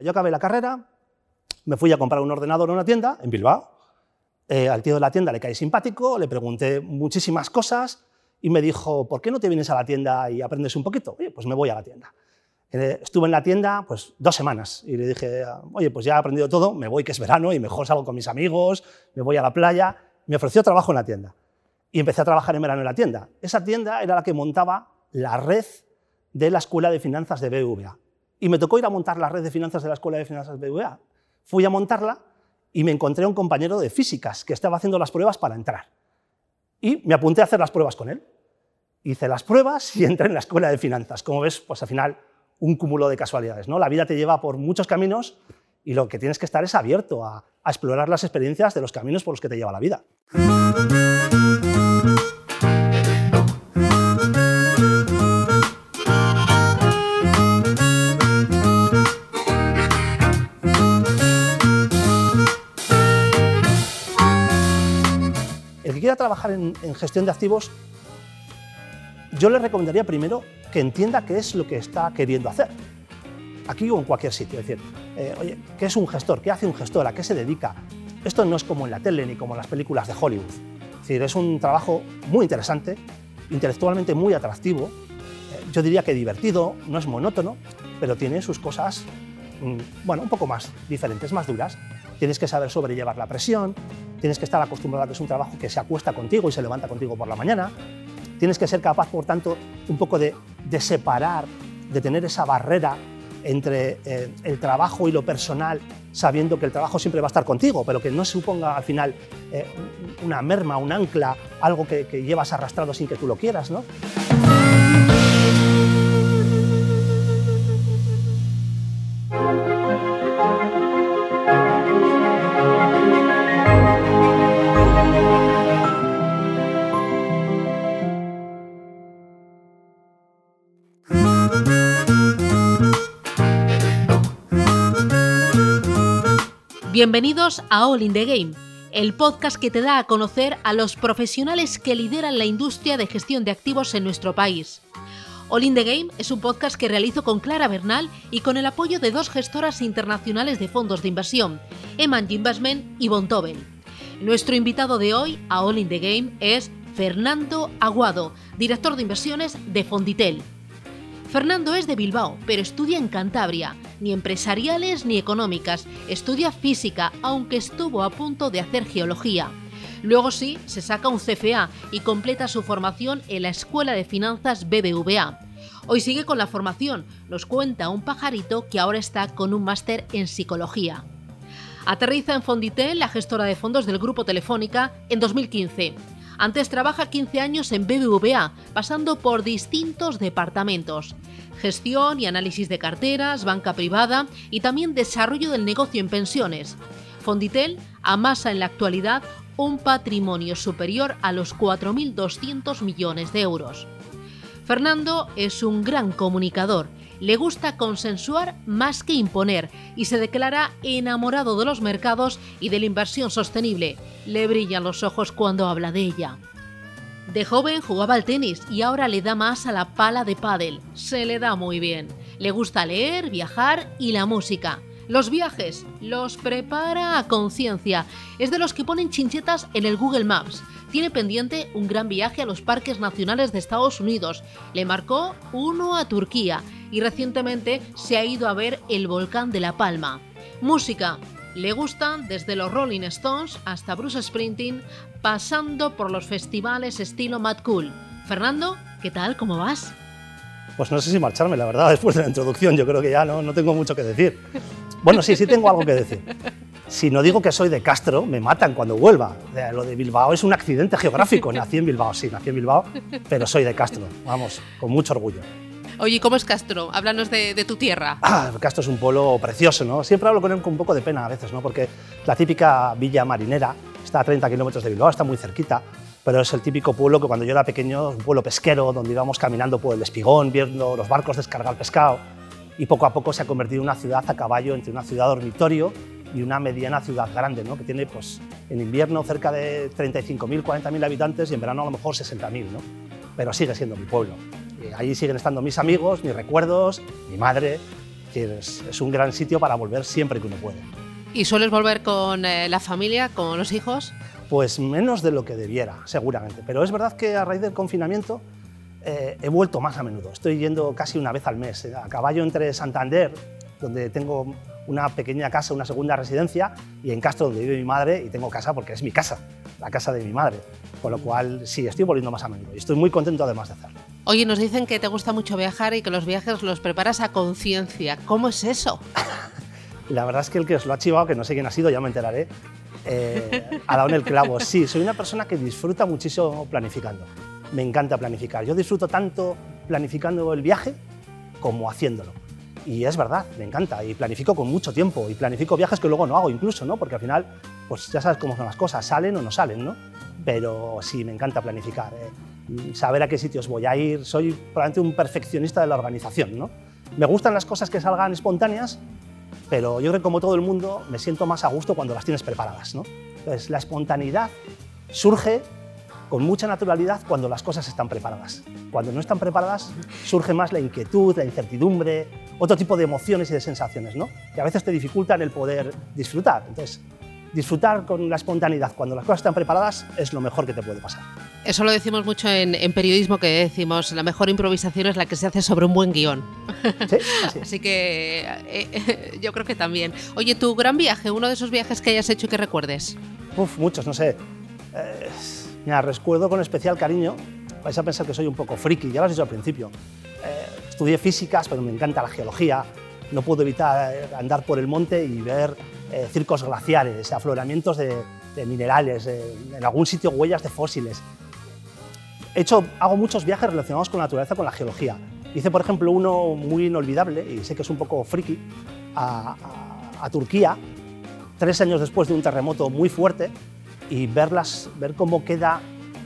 Yo acabé la carrera, me fui a comprar un ordenador en una tienda en Bilbao. Eh, al tío de la tienda le caí simpático, le pregunté muchísimas cosas y me dijo, ¿por qué no te vienes a la tienda y aprendes un poquito? Oye, pues me voy a la tienda. Eh, estuve en la tienda pues, dos semanas y le dije, oye, pues ya he aprendido todo, me voy que es verano y mejor salgo con mis amigos, me voy a la playa. Me ofreció trabajo en la tienda y empecé a trabajar en verano en la tienda. Esa tienda era la que montaba la red de la Escuela de Finanzas de BVA. Y me tocó ir a montar la red de finanzas de la Escuela de Finanzas BVA. Fui a montarla y me encontré a un compañero de físicas que estaba haciendo las pruebas para entrar. Y me apunté a hacer las pruebas con él. Hice las pruebas y entré en la Escuela de Finanzas. Como ves, pues al final un cúmulo de casualidades. ¿no? La vida te lleva por muchos caminos y lo que tienes que estar es abierto a explorar las experiencias de los caminos por los que te lleva la vida. Quiera trabajar en, gestión de activos, yo le recomendaría primero que entienda qué es lo que está queriendo hacer. Aquí o en cualquier sitio. Es decir, eh, oye, ¿qué es un gestor? ¿Qué hace un gestor? ¿A qué se dedica? Esto no es como en la tele ni como en las películas de Hollywood. Es decir, es un trabajo muy interesante, intelectualmente muy atractivo. Eh, yo diría que divertido, no es monótono, pero tiene sus cosas, mm, bueno, un poco más diferentes, más duras. Tienes que saber sobrellevar la presión, tienes que estar acostumbrado a que es un trabajo que se acuesta contigo y se levanta contigo por la mañana. Tienes que ser capaz, por tanto, un poco de, de separar, de tener esa barrera entre eh, el trabajo y lo personal, sabiendo que el trabajo siempre va a estar contigo, pero que no suponga al final eh, una merma, un ancla, algo que, que, llevas arrastrado sin que tú lo quieras. ¿no? Bienvenidos a All in the Game, el podcast que te da a conocer a los profesionales que lideran la industria de gestión de activos en nuestro país. All in the Game es un podcast que realizo con Clara Bernal y con el apoyo de dos gestoras internacionales de fondos de inversión, Eman Investment y Bontobel. Nuestro invitado de hoy a All in the Game es Fernando Aguado, director de inversiones de Fonditel. Fernando es de Bilbao, pero estudia en Cantabria, ni empresariales ni económicas, estudia física, aunque estuvo a punto de hacer geología. Luego sí, se saca un CFA y completa su formación en la Escuela de Finanzas BBVA. Hoy sigue con la formación, nos cuenta un pajarito que ahora está con un máster en psicología. Aterriza en Fonditel, la gestora de fondos del Grupo Telefónica, en 2015 antes trabaja 15 años en BBVA, pasando por distintos departamentos. Gestión y análisis de carteras, banca privada y también desarrollo del negocio en pensiones. Fonditel amasa en la actualidad un patrimonio superior a los 4.200 millones de euros. Fernando es un gran comunicador le gusta consensuar más que imponer y se declara enamorado de los mercados y de la inversión sostenible. Le brillan los ojos cuando habla de ella. De joven jugaba al tenis y ahora le da más a la pala de pádel. Se le da muy bien. Le gusta leer, viajar y la música. Los viajes los prepara a conciencia. Es de los que ponen chinchetas en el Google Maps. Tiene pendiente un gran viaje a los parques nacionales de Estados Unidos. Le marcó uno a Turquía y recientemente se ha ido a ver el volcán de La Palma. Música. Le gustan desde los Rolling Stones hasta Bruce Springsteen, pasando por los festivales estilo Mad Cool. Fernando, ¿qué tal? ¿Cómo vas? Pues no sé si marcharme, la verdad, después de la introducción. Yo creo que ya no, no tengo mucho que decir. Bueno, sí, sí tengo algo que decir. Si no digo que soy de Castro, me matan cuando vuelva. Lo de Bilbao es un accidente geográfico. Nací en Bilbao, sí, nací en Bilbao, pero soy de Castro, vamos, con mucho orgullo. Oye, ¿cómo es Castro? Háblanos de, de, tu tierra. Ah, Castro es un pueblo precioso, ¿no? Siempre hablo con él con un poco de pena a veces, ¿no? Porque la típica villa marinera está a 30 kilómetros de Bilbao, está muy cerquita, pero es el típico pueblo que cuando yo era pequeño, un pueblo pesquero, donde íbamos caminando por el espigón, viendo los barcos descargar pescado, y poco a poco se ha convertido en una ciudad a caballo entre una ciudad dormitorio y una mediana ciudad grande, ¿no? que tiene pues, en invierno cerca de 35.000, 40.000 habitantes y en verano a lo mejor 60.000, ¿no? pero sigue siendo mi pueblo. Y ahí siguen estando mis amigos, mis recuerdos, mi madre, Es, es un gran sitio para volver siempre que uno puede. ¿Y sueles volver con eh, la familia, con los hijos? Pues menos de lo que debiera, seguramente. Pero es verdad que a raíz del confinamiento eh, he vuelto más a menudo. Estoy yendo casi una vez al mes, eh, a caballo entre Santander, donde tengo una pequeña casa, una segunda residencia, y en Castro, donde vive mi madre, y tengo casa porque es mi casa, la casa de mi madre. Con lo cual, sí, estoy volviendo más a menudo y estoy muy contento además de hacerlo. Oye, nos dicen que te gusta mucho viajar y que los viajes los preparas a conciencia. ¿Cómo es eso? La verdad es que el que os lo ha chivado, que no sé quién ha sido, ya me enteraré, eh, ha dado en el clavo. Sí, soy una persona que disfruta muchísimo planificando. Me encanta planificar. Yo disfruto tanto planificando el viaje como haciéndolo. Y es verdad, me encanta. Y planifico con mucho tiempo. Y planifico viajes que luego no hago incluso, ¿no? Porque al final, pues ya sabes cómo son las cosas, salen o no salen, ¿no? Pero sí, me encanta planificar. ¿eh? Saber a qué sitios voy a ir. Soy probablemente un perfeccionista de la organización, ¿no? Me gustan las cosas que salgan espontáneas pero yo creo que como todo el mundo me siento más a gusto cuando las tienes preparadas. ¿no? Entonces, la espontaneidad surge con mucha naturalidad cuando las cosas están preparadas. Cuando no están preparadas surge más la inquietud, la incertidumbre, otro tipo de emociones y de sensaciones, ¿no? que a veces te dificultan el poder disfrutar. Entonces, disfrutar con la espontaneidad cuando las cosas están preparadas es lo mejor que te puede pasar. Eso lo decimos mucho en, periodismo, que decimos la mejor improvisación es la que se hace sobre un buen guion. Sí, así, así que eh, eh, yo creo que también. Oye, tu gran viaje, uno de esos viajes que hayas hecho y que recuerdes. Uf, muchos, no sé. Eh, mira, recuerdo con especial cariño, vais a pensar que soy un poco friki, ya lo has dicho al principio. estudié físicas, pero me encanta la geología. No puedo evitar andar por el monte y ver circos glaciares, afloramientos de, minerales, en algún sitio huellas de fósiles hecho, hago muchos viajes relacionados con la naturaleza, con la geología. Hice, por ejemplo, uno muy inolvidable, y sé que es un poco friki, a, Turquía, tres años después de un terremoto muy fuerte, y verlas, ver cómo queda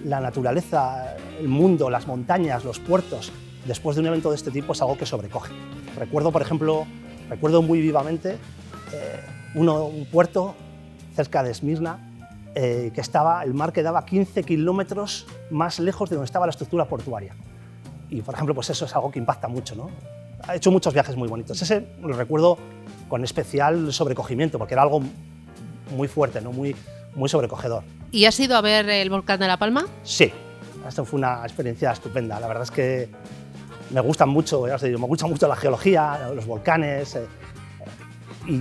la naturaleza, el mundo, las montañas, los puertos, después de un evento de este tipo es algo que sobrecoge. Recuerdo, por ejemplo, recuerdo muy vivamente eh, uno, un puerto cerca de Esmirna, eh, que estaba, el mar quedaba 15 kilómetros más lejos de donde estaba la estructura portuaria. Y, por ejemplo, pues eso es algo que impacta mucho. ¿no? Ha hecho muchos viajes muy bonitos. Ese lo recuerdo con especial sobrecogimiento, porque era algo muy fuerte, ¿no? muy, muy sobrecogedor. ¿Y has ido a ver el volcán de La Palma? Sí, esto fue una experiencia estupenda. La verdad es que me gustan mucho, ya os digo, me gusta mucho la geología, los volcanes. Eh, y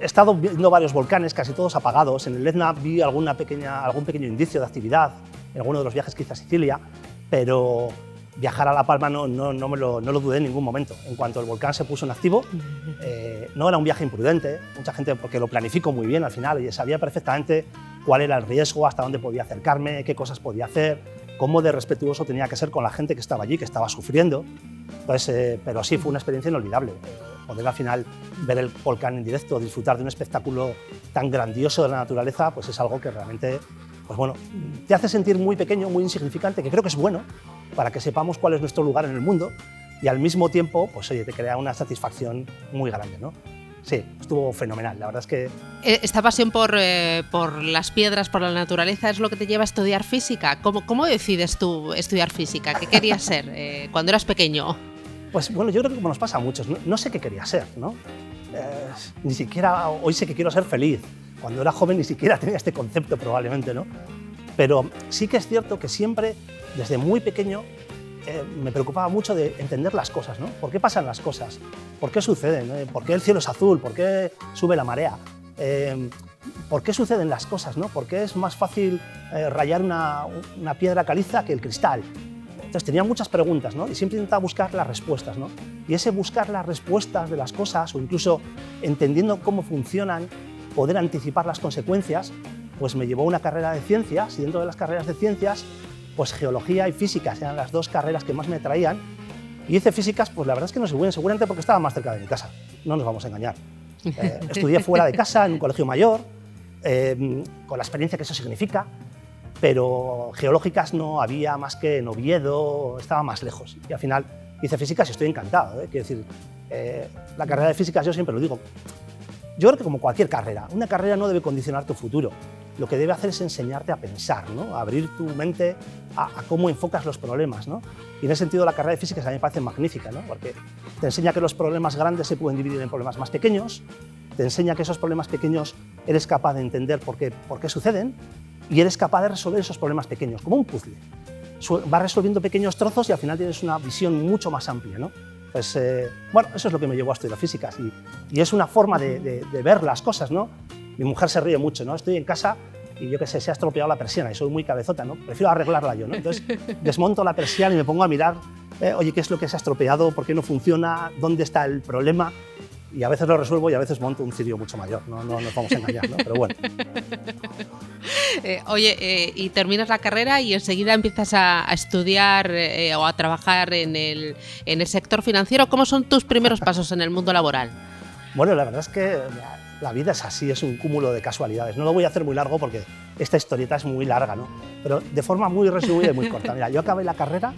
He estado viendo varios volcanes, casi todos apagados. En el Etna vi alguna pequeña, algún pequeño indicio de actividad en alguno de los viajes que hice a Sicilia, pero viajar a La Palma no, no, no, me lo, no lo, dudé en ningún momento. En cuanto el volcán se puso en activo, eh, no era un viaje imprudente, mucha gente, porque lo planifico muy bien al final y sabía perfectamente cuál era el riesgo, hasta dónde podía acercarme, qué cosas podía hacer, cómo de respetuoso tenía que ser con la gente que estaba allí, que estaba sufriendo. Entonces, eh, pero sí, fue una experiencia inolvidable poder al final ver el volcán en directo, disfrutar de un espectáculo tan grandioso de la naturaleza, pues es algo que realmente pues bueno, te hace sentir muy pequeño, muy insignificante, que creo que es bueno para que sepamos cuál es nuestro lugar en el mundo y al mismo tiempo, pues oye, te crea una satisfacción muy grande, ¿no? Sí, estuvo fenomenal. La verdad es que... Eh, esta pasión por, eh, por las piedras, por la naturaleza, es lo que te lleva a estudiar física. ¿Cómo, cómo decides tú estudiar física? ¿Qué querías ser eh, cuando eras pequeño? Pues bueno, yo creo que como nos pasa a muchos, no, sé qué quería ser, ¿no? Eh, ni siquiera hoy sé que quiero ser feliz. Cuando era joven ni siquiera tenía este concepto probablemente, ¿no? Pero sí que es cierto que siempre, desde muy pequeño, eh, me preocupaba mucho de entender las cosas, ¿no? ¿Por qué pasan las cosas? ¿Por qué suceden? ¿Por qué el cielo es azul? ¿Por qué sube la marea? Eh, ¿Por qué suceden las cosas? ¿no? ¿Por qué es más fácil rayar una, una piedra caliza que el cristal? Entonces tenía muchas preguntas ¿no? y siempre intentaba buscar las respuestas. ¿no? Y ese buscar las respuestas de las cosas o incluso entendiendo cómo funcionan, poder anticipar las consecuencias, pues me llevó a una carrera de ciencias y dentro de las carreras de ciencias, pues geología y físicas eran las dos carreras que más me atraían. Y hice físicas, pues la verdad es que no sé bien, seguramente porque estaba más cerca de mi casa, no nos vamos a engañar. Eh, estudié fuera de casa, en un colegio mayor, eh, con la experiencia que eso significa, pero geológicas no había más que en Oviedo, estaba más lejos. Y al final hice físicas y estoy encantado. ¿eh? Quiero decir, eh, la carrera de físicas yo siempre lo digo. Yo creo que como cualquier carrera, una carrera no debe condicionar tu futuro. lo que debe hacer es enseñarte a pensar, ¿no? a abrir tu mente a, cómo enfocas los problemas. ¿no? Y en ese sentido la carrera de física a mí me parece magnífica, ¿no? porque te enseña que los problemas grandes se pueden dividir en problemas más pequeños, te enseña que esos problemas pequeños eres capaz de entender por qué, por qué suceden y eres capaz de resolver esos problemas pequeños, como un puzzle. Vas resolviendo pequeños trozos y al final tienes una visión mucho más amplia. ¿no? Pues, eh, bueno, eso es lo que me llevó a estudiar física y, y es una forma de, de, ver las cosas. ¿no? Mi mujer se ríe mucho, ¿no? estoy en casa y yo qué sé, se ha estropeado la persiana y soy muy cabezota, ¿no? prefiero arreglarla yo. ¿no? Entonces desmonto la persiana y me pongo a mirar, eh, oye, ¿qué es lo que se ha estropeado? ¿Por qué no funciona? ¿Dónde está el problema? Y a veces lo resuelvo y a veces monto un cirio mucho mayor, no, no nos vamos a engañar, ¿no? pero bueno. Eh, oye, eh, y terminas la carrera y enseguida empiezas a, estudiar eh, o a trabajar en el, en el sector financiero. ¿Cómo son tus primeros pasos en el mundo laboral? Bueno, la verdad es que la vida es así, es un cúmulo de casualidades. No lo voy a hacer muy largo porque esta historieta es muy larga, ¿no? Pero de forma muy resumida y muy corta. Mira, yo acabé la carrera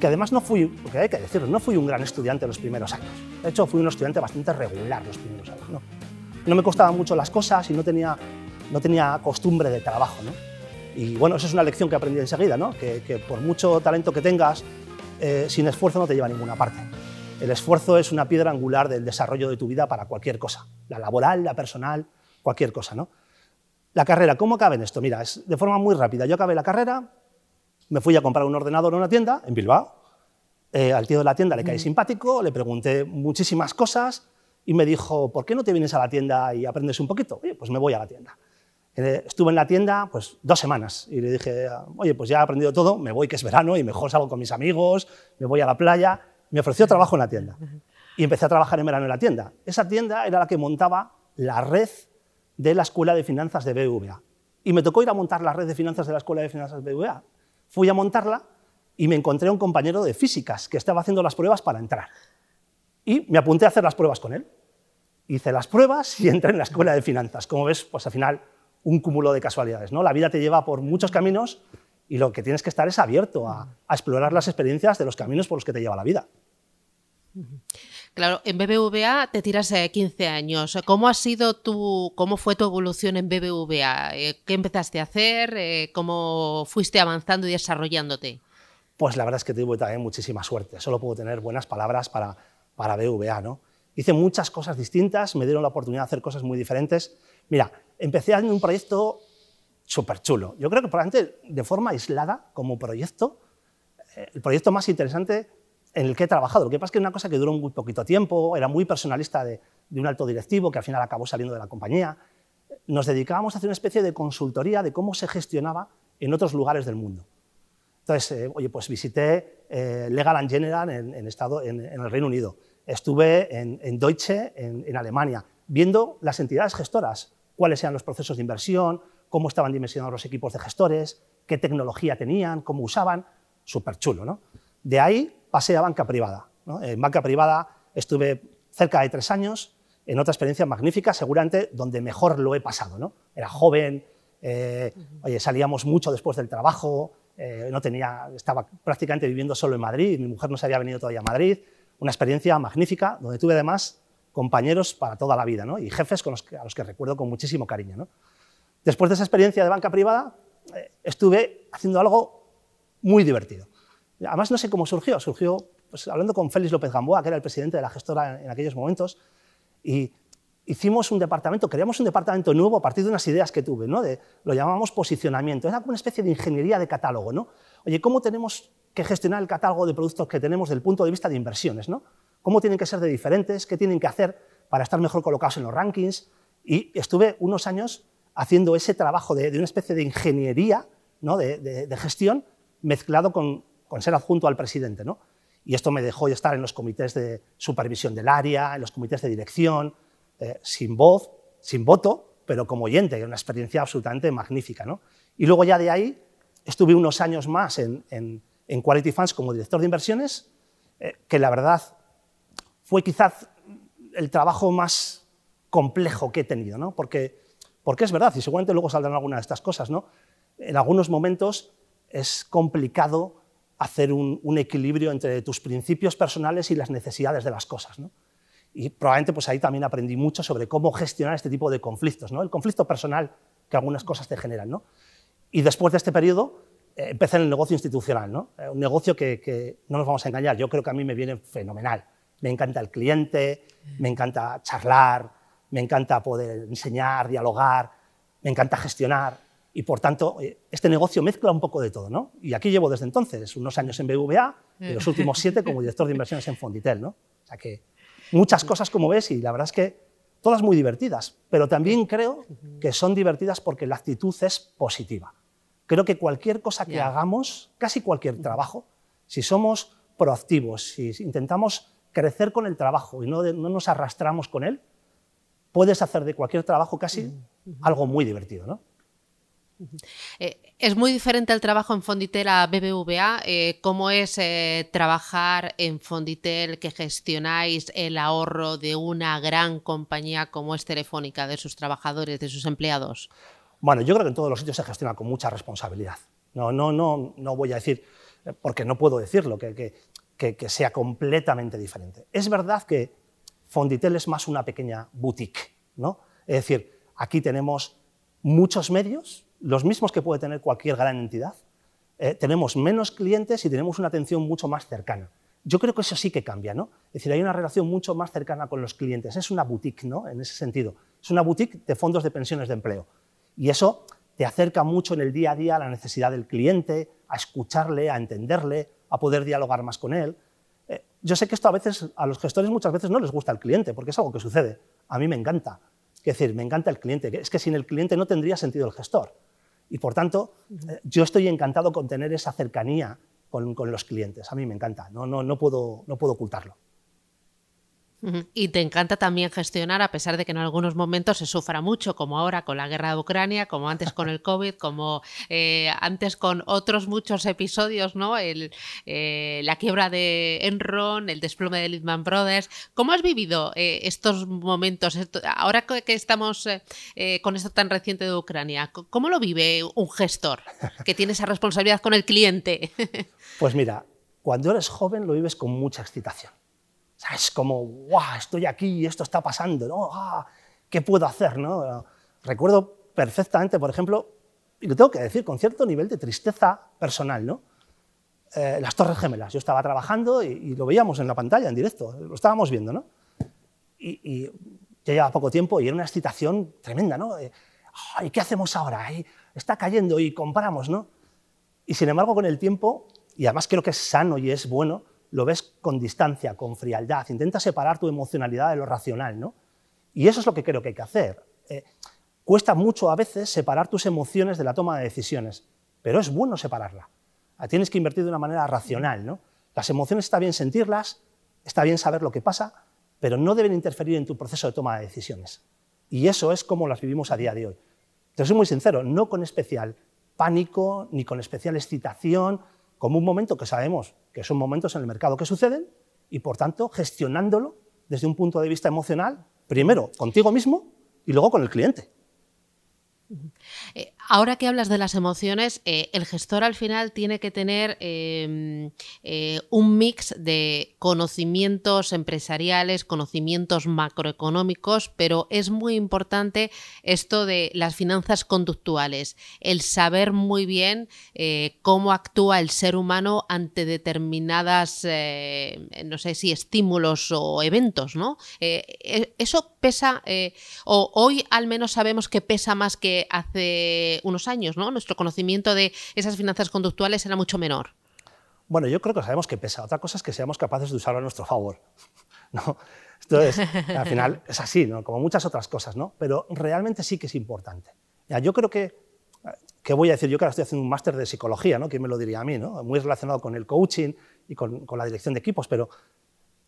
que además no fui, porque hay que decirlo, no fui un gran estudiante los primeros años. De hecho, fui un estudiante bastante regular los primeros años. No, no me costaban mucho las cosas y no tenía, no tenía costumbre de trabajo. ¿no? Y bueno, esa es una lección que aprendí enseguida, ¿no? que, que por mucho talento que tengas, eh, sin esfuerzo no te lleva a ninguna parte. El esfuerzo es una piedra angular del desarrollo de tu vida para cualquier cosa, la laboral, la personal, cualquier cosa. ¿no? La carrera, ¿cómo acabé en esto? Mira, es de forma muy rápida. Yo acabé la carrera, me fui a comprar un ordenador en una tienda, en Bilbao. Eh, al tío de la tienda le caí simpático, le pregunté muchísimas cosas y me dijo, ¿por qué no te vienes a la tienda y aprendes un poquito? Oye, pues me voy a la tienda. Eh, estuve en la tienda pues, dos semanas y le dije, oye, pues ya he aprendido todo, me voy que es verano y mejor salgo con mis amigos, me voy a la playa. Me ofreció trabajo en la tienda y empecé a trabajar en verano en la tienda. Esa tienda era la que montaba la red de la Escuela de Finanzas de BVA. Y me tocó ir a montar la red de finanzas de la Escuela de Finanzas de BVA. Fui a montarla y me encontré a un compañero de físicas que estaba haciendo las pruebas para entrar. Y me apunté a hacer las pruebas con él. Hice las pruebas y entré en la escuela de finanzas. Como ves, pues al final un cúmulo de casualidades. ¿no? La vida te lleva por muchos caminos y lo que tienes que estar es abierto a, a explorar las experiencias de los caminos por los que te lleva la vida. Claro, en BBVA te tiras 15 eh, años. ¿Cómo ha sido tu, cómo fue tu evolución en BBVA? Eh, ¿Qué empezaste a hacer? Eh, ¿Cómo fuiste avanzando y desarrollándote? Pues la verdad es que tuve también muchísima suerte. Solo puedo tener buenas palabras para, para BBVA, ¿no? Hice muchas cosas distintas, me dieron la oportunidad de hacer cosas muy diferentes. Mira, empecé en un proyecto súper chulo. Yo creo que probablemente de forma aislada, como proyecto, el proyecto más interesante en el que he trabajado. Lo que pasa es que es una cosa que duró muy poquito tiempo, era muy personalista de, un alto directivo que al final acabó saliendo de la compañía. Nos dedicábamos a hacer una especie de consultoría de cómo se gestionaba en otros lugares del mundo. Entonces, eh, oye, pues visité eh, Legal General en, estado, en, el Reino Unido, estuve en, Deutsche, en, Alemania, viendo las entidades gestoras, cuáles eran los procesos de inversión, cómo estaban dimensionados los equipos de gestores, qué tecnología tenían, cómo usaban, súper chulo. ¿no? De ahí pasé a banca privada. En banca privada estuve cerca de tres años, en otra experiencia magnífica, seguramente donde mejor lo he pasado. ¿no? Era joven, eh, oye, salíamos mucho después del trabajo, eh, no tenía, estaba prácticamente viviendo solo en Madrid, mi mujer no se había venido todavía a Madrid, una experiencia magnífica, donde tuve además compañeros para toda la vida ¿no? y jefes con los que, a los que recuerdo con muchísimo cariño. ¿no? Después de esa experiencia de banca privada, eh, estuve haciendo algo muy divertido. Además, no sé cómo surgió. Surgió pues, hablando con Félix López Gamboa, que era el presidente de la gestora en, aquellos momentos, y hicimos un departamento, creamos un departamento nuevo a partir de unas ideas que tuve, ¿no? de, lo llamamos posicionamiento. Era como una especie de ingeniería de catálogo. ¿no? Oye, ¿cómo tenemos que gestionar el catálogo de productos que tenemos desde el punto de vista de inversiones? ¿no? ¿Cómo tienen que ser de diferentes? ¿Qué tienen que hacer para estar mejor colocados en los rankings? Y estuve unos años haciendo ese trabajo de, una especie de ingeniería ¿no? de, de gestión mezclado con, con ser adjunto al presidente. ¿no? Y esto me dejó estar en los comités de supervisión del área, en los comités de dirección, eh, sin voz, sin voto, pero como oyente, una experiencia absolutamente magnífica. ¿no? Y luego ya de ahí estuve unos años más en, en, Quality Funds como director de inversiones, eh, que la verdad fue quizás el trabajo más complejo que he tenido, ¿no? porque, porque es verdad, y seguramente luego saldrán algunas de estas cosas, ¿no? en algunos momentos es complicado hacer un, equilibrio entre tus principios personales y las necesidades de las cosas. ¿no? Y probablemente pues ahí también aprendí mucho sobre cómo gestionar este tipo de conflictos. ¿no? El conflicto personal que algunas cosas te generan. ¿no? Y después de este periodo eh, empecé en el negocio institucional, ¿no? Eh, un negocio que, que, no nos vamos a engañar, yo creo que a mí me viene fenomenal. Me encanta el cliente, me encanta charlar, me encanta poder enseñar, dialogar, me encanta gestionar y por tanto eh, este negocio mezcla un poco de todo. ¿no? Y aquí llevo desde entonces unos años en BVA y los últimos siete como director de inversiones en Fonditel. ¿no? O sea que muchas cosas como ves y la verdad es que todas muy divertidas, pero también creo que son divertidas porque la actitud es positiva. Creo que cualquier cosa que hagamos, casi cualquier trabajo, si somos proactivos, si intentamos crecer con el trabajo y no, no nos arrastramos con él, puedes hacer de cualquier trabajo casi algo muy divertido. ¿no? Eh, es muy diferente el trabajo en Fonditel a BBVA. Eh, ¿Cómo es eh, trabajar en Fonditel que gestionáis el ahorro de una gran compañía como es Telefónica, de sus trabajadores, de sus empleados? Bueno, yo creo que en todos los sitios se gestiona con mucha responsabilidad. No, no, no, no voy a decir, porque no puedo decirlo, que, que, que, sea completamente diferente. Es verdad que Fonditel es más una pequeña boutique, ¿no? Es decir, aquí tenemos muchos medios, los mismos que puede tener cualquier gran entidad. Eh, tenemos menos clientes y tenemos una atención mucho más cercana. Yo creo que eso sí que cambia, ¿no? Es decir, hay una relación mucho más cercana con los clientes. Es una boutique, ¿no? En ese sentido. Es una boutique de fondos de pensiones de empleo. Y eso te acerca mucho en el día a día a la necesidad del cliente, a escucharle, a entenderle, a poder dialogar más con él. Eh, yo sé que esto a veces, a los gestores muchas veces no les gusta el cliente, porque es algo que sucede. A mí me encanta. Es decir, me encanta el cliente. Es que sin el cliente no tendría sentido el gestor. Y por tanto, eh, yo estoy encantado con tener esa cercanía con, con, los clientes. A mí me encanta, no, no, no, puedo, no puedo ocultarlo. Y te encanta también gestionar, a pesar de que en algunos momentos se sufra mucho, como ahora con la guerra de Ucrania, como antes con el COVID, como eh, antes con otros muchos episodios, ¿no? El, eh, la quiebra de Enron, el desplome de Lehman Brothers. ¿Cómo has vivido eh, estos momentos, ahora que estamos con esto tan reciente de Ucrania? ¿Cómo lo vive un gestor que tiene esa responsabilidad con el cliente? pues mira, cuando eres joven lo vives con mucha excitación es como, ¡guau! Estoy aquí y esto está pasando, ¿no? Ah, ¿Qué puedo hacer? ¿no? Recuerdo perfectamente, por ejemplo, y lo tengo que decir con cierto nivel de tristeza personal, ¿no? Eh, las Torres Gemelas. Yo estaba trabajando y, lo veíamos en la pantalla, en directo, lo estábamos viendo, ¿no? Y, ya llevaba poco tiempo y era una excitación tremenda, ¿no? ¿Y qué hacemos ahora? Está cayendo y compramos, ¿no? Y sin embargo, con el tiempo, y además creo que es sano y es bueno, lo ves con distancia, con frialdad, intenta separar tu emocionalidad de lo racional, ¿no? Y eso es lo que creo que hay que hacer. Eh, cuesta mucho a veces separar tus emociones de la toma de decisiones, pero es bueno separarla. Tienes que invertir de una manera racional, ¿no? Las emociones está bien sentirlas, está bien saber lo que pasa, pero no deben interferir en tu proceso de toma de decisiones. Y eso es como las vivimos a día de hoy. Te soy muy sincero, no con especial pánico, ni con especial excitación, como un momento que sabemos que son momentos en el mercado que suceden y, por tanto, gestionándolo desde un punto de vista emocional, primero contigo mismo y luego con el cliente. Ahora que hablas de las emociones, eh, el gestor al final tiene que tener em, eh, un mix de conocimientos empresariales, conocimientos macroeconómicos, pero es muy importante esto de las finanzas conductuales, el saber muy bien cómo actúa el ser humano ante determinadas, no sé si estímulos o eventos, ¿no? E, eso pesa, o hoy al menos sabemos que pesa más que hace unos años, ¿no? Nuestro conocimiento de esas finanzas conductuales era mucho menor. Bueno, yo creo que sabemos que pesa. Otra cosa es que seamos capaces de usarlo a nuestro favor. ¿no? Entonces, al final es así, ¿no? como muchas otras cosas, ¿no? pero realmente sí que es importante. Ya, yo creo que, ¿qué voy a decir? Yo que ahora estoy haciendo un máster de psicología, ¿no? ¿quién me lo diría a mí? ¿no? Muy relacionado con el coaching y con, con la dirección de equipos, pero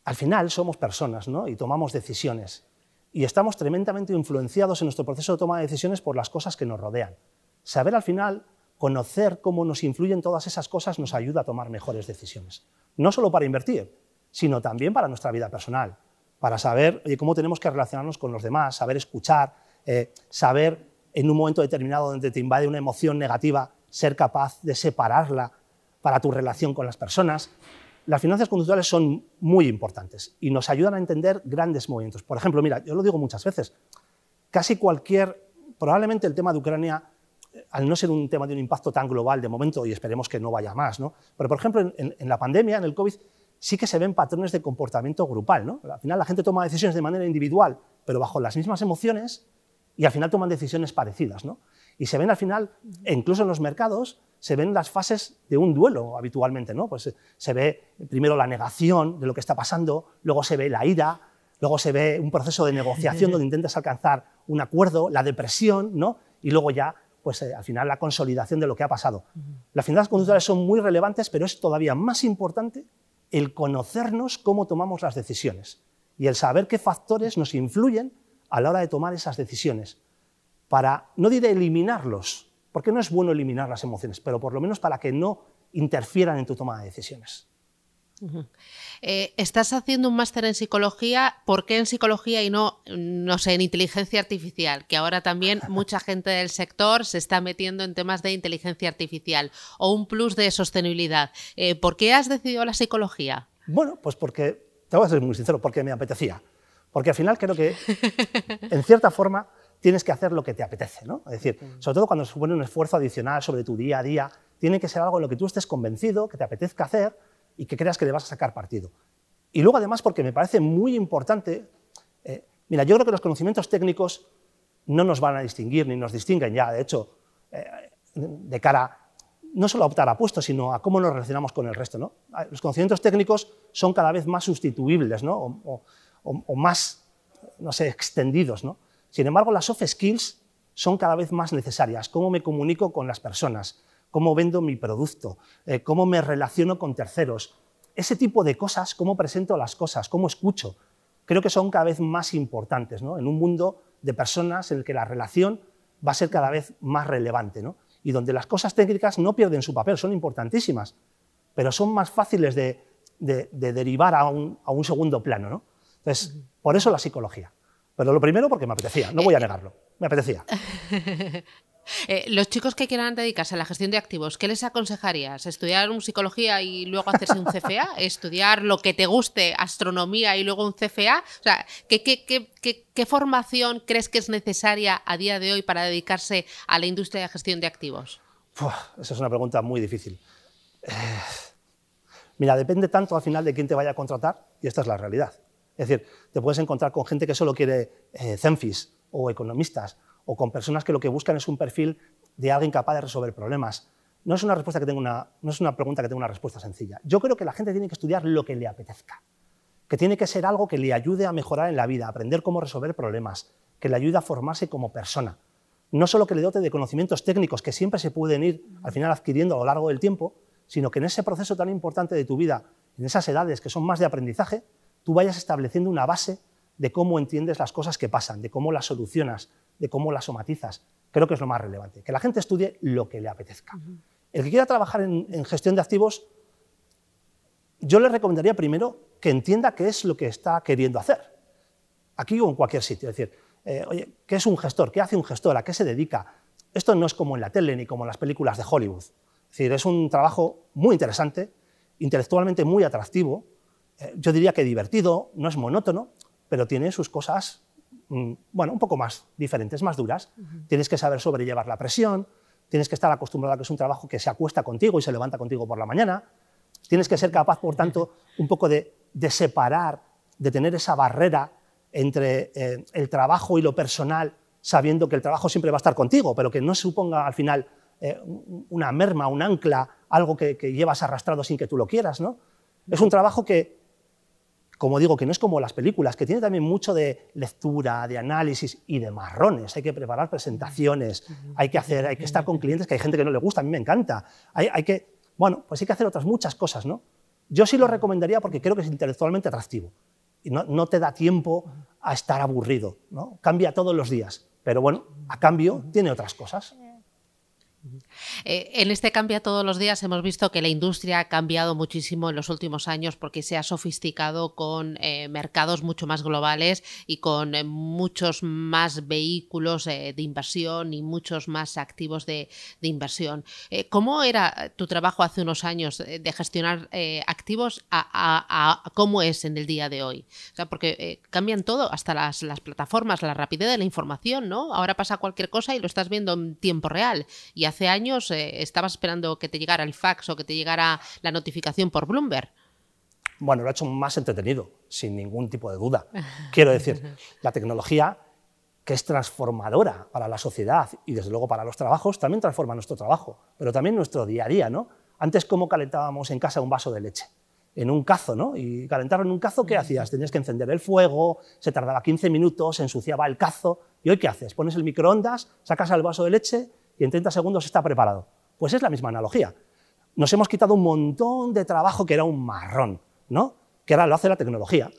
al final somos personas ¿no? y tomamos decisiones y estamos tremendamente influenciados en nuestro proceso de toma de decisiones por las cosas que nos rodean. Saber al final, conocer cómo nos influyen todas esas cosas nos ayuda a tomar mejores decisiones. No solo para invertir, sino también para nuestra vida personal, para saber cómo tenemos que relacionarnos con los demás, saber escuchar, eh, saber en un momento determinado donde te invade una emoción negativa, ser capaz de separarla para tu relación con las personas, las finanzas conductuales son muy importantes y nos ayudan a entender grandes movimientos. Por ejemplo, mira, yo lo digo muchas veces, casi cualquier probablemente el tema de Ucrania, al no ser un tema de un impacto tan global de momento, y esperemos que no vaya más, ¿no? pero por ejemplo en, la pandemia, en el COVID, sí que se ven patrones de comportamiento grupal. ¿no? Al final la gente toma decisiones de manera individual, pero bajo las mismas emociones, y al final toman decisiones parecidas. ¿no? Y se ven al final, incluso en los mercados, se ven las fases de un duelo habitualmente. ¿no? Pues se ve primero la negación de lo que está pasando, luego se ve la ira, luego se ve un proceso de negociación donde intentas alcanzar un acuerdo, la depresión, ¿no? y luego ya, pues eh, al final, la consolidación de lo que ha pasado. Las finanzas conductuales son muy relevantes, pero es todavía más importante el conocernos cómo tomamos las decisiones y el saber qué factores nos influyen a la hora de tomar esas decisiones, para, no diré eliminarlos, porque no es bueno eliminar las emociones, pero por lo menos para que no interfieran en tu toma de decisiones. Eh, estás haciendo un máster en psicología, ¿por qué en psicología y no, no sé, en inteligencia artificial? Que ahora también mucha gente del sector se está metiendo en temas de inteligencia artificial o un plus de sostenibilidad. Eh, ¿Por qué has decidido la psicología? Bueno, pues porque, te voy a ser muy sincero, porque me apetecía. Porque al final creo que, en cierta forma, tienes que hacer lo que te apetece. ¿no? Es decir, sobre todo cuando supone un esfuerzo adicional sobre tu día a día, tiene que ser algo en lo que tú estés convencido, que te apetezca hacer y que creas que le vas a sacar partido. Y luego, además, porque me parece muy importante, eh, mira, yo creo que los conocimientos técnicos no nos van a distinguir ni nos distinguen ya, de hecho, eh, de cara no solo a optar a puestos, sino a cómo nos relacionamos con el resto. ¿no? Los conocimientos técnicos son cada vez más sustituibles ¿no? o, o, más, no sé, extendidos. ¿no? Sin embargo, las soft skills son cada vez más necesarias. Cómo me comunico con las personas, cómo vendo mi producto, eh, cómo me relaciono con terceros. Ese tipo de cosas, cómo presento las cosas, cómo escucho, creo que son cada vez más importantes ¿no? en un mundo de personas en el que la relación va a ser cada vez más relevante ¿no? y donde las cosas técnicas no pierden su papel, son importantísimas, pero son más fáciles de, derivar a un, a un, segundo plano. ¿no? Entonces, por eso la psicología. Pero lo primero porque me apetecía, no voy a negarlo, me apetecía. Eh, los chicos que quieran dedicarse a la gestión de activos, ¿qué les aconsejarías? ¿Estudiar un psicología y luego hacerse un CFA? ¿Estudiar lo que te guste, astronomía y luego un CFA? O sea, ¿qué, formación crees que es necesaria a día de hoy para dedicarse a la industria de gestión de activos? esa es una pregunta muy difícil. Eh, mira, depende tanto al final de quién te vaya a contratar y esta es la realidad. Es decir, te puedes encontrar con gente que solo quiere eh, cenfis o economistas o con personas que lo que buscan es un perfil de alguien capaz de resolver problemas. No es una, respuesta que tenga una, no es una pregunta que tenga una respuesta sencilla. Yo creo que la gente tiene que estudiar lo que le apetezca, que tiene que ser algo que le ayude a mejorar en la vida, aprender cómo resolver problemas, que le ayude a formarse como persona. No solo que le dote de conocimientos técnicos que siempre se pueden ir al final adquiriendo a lo largo del tiempo, sino que en ese proceso tan importante de tu vida, en esas edades que son más de aprendizaje, tú vayas estableciendo una base de cómo entiendes las cosas que pasan, de cómo las solucionas, de cómo las somatizas. Creo que es lo más relevante, que la gente estudie lo que le apetezca. El que quiera trabajar en, gestión de activos, yo le recomendaría primero que entienda qué es lo que está queriendo hacer, aquí o en cualquier sitio. Es decir, eh, oye, ¿qué es un gestor? ¿Qué hace un gestor? ¿A qué se dedica? Esto no es como en la tele ni como en las películas de Hollywood. Es decir, es un trabajo muy interesante, intelectualmente muy atractivo, eh, yo diría que divertido, no es monótono, pero tiene sus cosas Mm, bueno, un poco más diferentes, más duras. Tienes que saber sobrellevar la presión, tienes que estar acostumbrado a que es un trabajo que se acuesta contigo y se levanta contigo por la mañana. Tienes que ser capaz, por tanto, un poco de, separar, de tener esa barrera entre eh, el trabajo y lo personal, sabiendo que el trabajo siempre va a estar contigo, pero que no suponga al final eh, una merma, un ancla, algo que, que, llevas arrastrado sin que tú lo quieras. ¿no? Es un trabajo que, como digo, que no es como las películas, que tiene también mucho de lectura, de análisis y de marrones. Hay que preparar presentaciones, hay que, hacer, hay que estar con clientes que hay gente que no le gusta, a mí me encanta. Hay, hay que, bueno, pues hay que hacer otras muchas cosas, ¿no? Yo sí lo recomendaría porque creo que es intelectualmente atractivo y no, no te da tiempo a estar aburrido, ¿no? Cambia todos los días, pero bueno, a cambio tiene otras cosas. Eh, en este Cambia todos los días hemos visto que la industria ha cambiado muchísimo en los últimos años porque se ha sofisticado con eh, mercados mucho más globales y con eh, muchos más vehículos de inversión y muchos más activos de, inversión. ¿Cómo era tu trabajo hace unos años de gestionar activos a, cómo es en el día de hoy? porque cambian todo, hasta las, las, plataformas, la rapidez de la información, ¿no? Ahora pasa cualquier cosa y lo estás viendo en tiempo real. Y hace años eh, estabas esperando que te llegara el fax o que te llegara la notificación por Bloomberg. Bueno, lo ha hecho más entretenido, sin ningún tipo de duda. Quiero decir, la tecnología, que es transformadora para la sociedad y desde luego para los trabajos, también transforma nuestro trabajo, pero también nuestro día a día. ¿no? Antes, ¿cómo calentábamos en casa un vaso de leche? En un cazo, ¿no? Y calentarlo en un cazo, ¿qué hacías? Tenías que encender el fuego, se tardaba 15 minutos, se ensuciaba el cazo. ¿Y hoy qué haces? Pones el microondas, sacas el vaso de leche y en 30 segundos está preparado. Pues es la misma analogía. Nos hemos quitado un montón de trabajo que era un marrón, ¿no? que ahora lo hace la tecnología.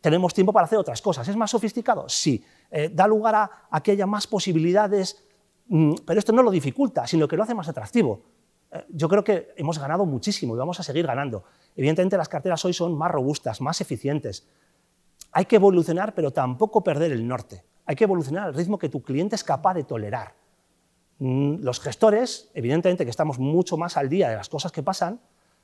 Tenemos tiempo para hacer otras cosas. ¿Es más sofisticado? Sí. Eh, ¿Da lugar a, que haya más posibilidades? Mm, pero esto no lo dificulta, sino que lo hace más atractivo. Eh, yo creo que hemos ganado muchísimo y vamos a seguir ganando. Evidentemente las carteras hoy son más robustas, más eficientes. Hay que evolucionar, pero tampoco perder el norte. Hay que evolucionar al ritmo que tu cliente es capaz de tolerar. Mm, los gestores, evidentemente que estamos mucho más al día de las cosas que pasan,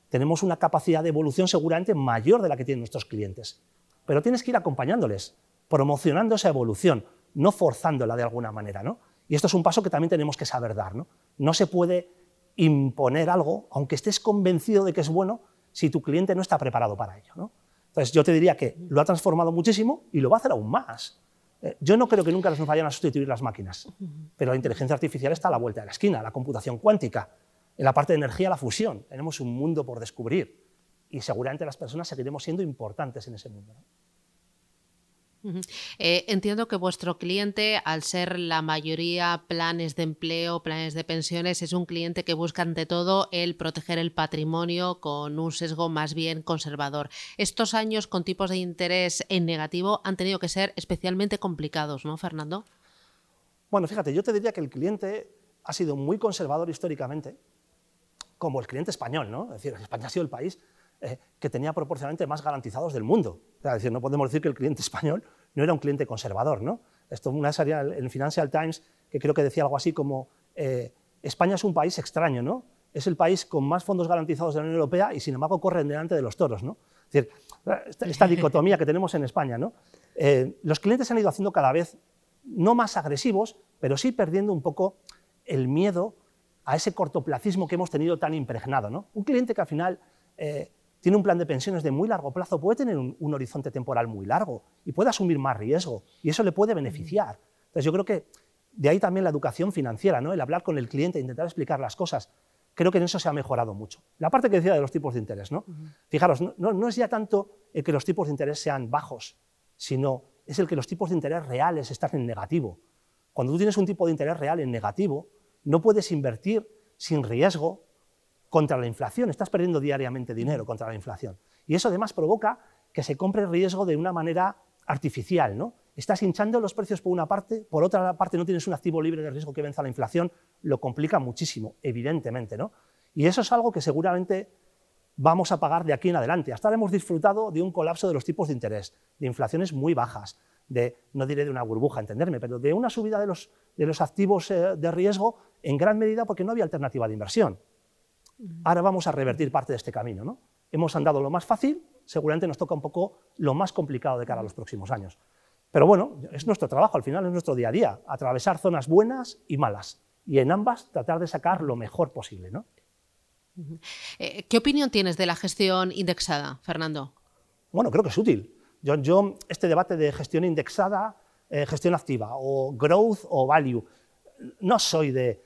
tenemos una capacidad de evolución seguramente mayor de la que tienen nuestros clientes. Pero tienes que ir acompañándoles, promocionando esa evolución, no forzándola de alguna manera. ¿no? Y esto es un paso que también tenemos que saber dar. No, no se puede imponer algo, aunque estés convencido de que es bueno, si tu cliente no está preparado para ello. ¿no? Entonces yo te diría que lo ha transformado muchísimo y lo va a hacer aún más. Eh, yo no creo que nunca nos vayan a sustituir las máquinas, pero la inteligencia artificial está a la vuelta de la esquina, la computación cuántica, en la parte de energía la fusión. Tenemos un mundo por descubrir y seguramente las personas seguiremos siendo importantes en ese mundo. Eh, entiendo que vuestro cliente, al ser la mayoría planes de empleo, planes de pensiones, es un cliente que busca ante todo el proteger el patrimonio con un sesgo más bien conservador. Estos años con tipos de interés en negativo han tenido que ser especialmente complicados, ¿no, Fernando? Bueno, fíjate, yo te diría que el cliente ha sido muy conservador históricamente, como el cliente español, ¿no? Es decir, España ha sido el país eh, que tenía proporcionalmente más garantizados del mundo. Es decir, no podemos decir que el cliente español no era un cliente conservador. ¿no? Esto una serie en Financial Times que creo que decía algo así como eh, España es un país extraño, ¿no? es el país con más fondos garantizados de la Unión Europea y sin embargo corren delante de los toros. ¿no? Es decir, esta, dicotomía que tenemos en España. ¿no? Eh, los clientes se han ido haciendo cada vez no más agresivos, pero sí perdiendo un poco el miedo a ese cortoplacismo que hemos tenido tan impregnado. ¿no? Un cliente que al final tiene un plan de pensiones de muy largo plazo, puede tener un, horizonte temporal muy largo y puede asumir más riesgo y eso le puede beneficiar. Entonces yo creo que de ahí también la educación financiera, ¿no? el hablar con el cliente, intentar explicar las cosas. Creo que en eso se ha mejorado mucho. La parte que decía de los tipos de interés, ¿no? Fijaros, no, no, es ya tanto el que los tipos de interés sean bajos, sino es el que los tipos de interés reales están en negativo. Cuando tú tienes un tipo de interés real en negativo, no puedes invertir sin riesgo contra la inflación, estás perdiendo diariamente dinero contra la inflación. Y eso además provoca que se compre riesgo de una manera artificial, ¿no? Estás hinchando los precios por una parte, por otra parte no tienes un activo libre de riesgo que venza la inflación, lo complica muchísimo, evidentemente, ¿no? Y eso es algo que seguramente vamos a pagar de aquí en adelante. Hasta ahora hemos disfrutado de un colapso de los tipos de interés, de inflaciones muy bajas, de, no diré de una burbuja, entenderme, pero de una subida de los, de los activos eh, de riesgo en gran medida porque no había alternativa de inversión. Ahora vamos a revertir parte de este camino. ¿no? Hemos andado lo más fácil, seguramente nos toca un poco lo más complicado de cara a los próximos años. Pero bueno, es nuestro trabajo, al final es nuestro día a día, atravesar zonas buenas y malas, y en ambas tratar de sacar lo mejor posible. ¿no? Eh, ¿Qué opinión tienes de la gestión indexada, Fernando? Bueno, creo que es útil. Yo, este debate de gestión indexada, eh, gestión activa, o growth o value, no soy de,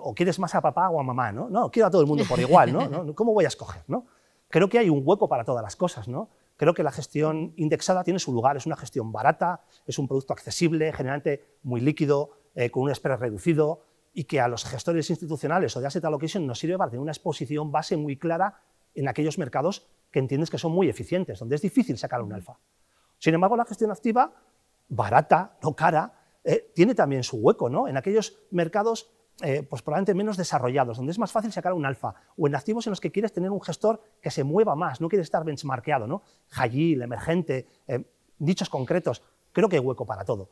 o quieres más a papá o a mamá, ¿no? No, quiero a todo el mundo por igual, ¿no? ¿Cómo voy a escoger, no? Creo que hay un hueco para todas las cosas, ¿no? Creo que la gestión indexada tiene su lugar, es una gestión barata, es un producto accesible, generalmente muy líquido, eh, con un spread reducido, y que a los gestores institucionales o de asset allocation nos sirve para tener una exposición base muy clara en aquellos mercados que entiendes que son muy eficientes, donde es difícil sacar un alfa. Sin embargo, la gestión activa, barata, no cara, eh, tiene también su hueco, ¿no? En aquellos mercados eh, pues probablemente menos desarrollados, donde es más fácil sacar un alfa, o en activos en los que quieres tener un gestor que se mueva más, no quieres estar benchmarkeado, ¿no? el emergente, eh, dichos concretos, creo que hay hueco para todo.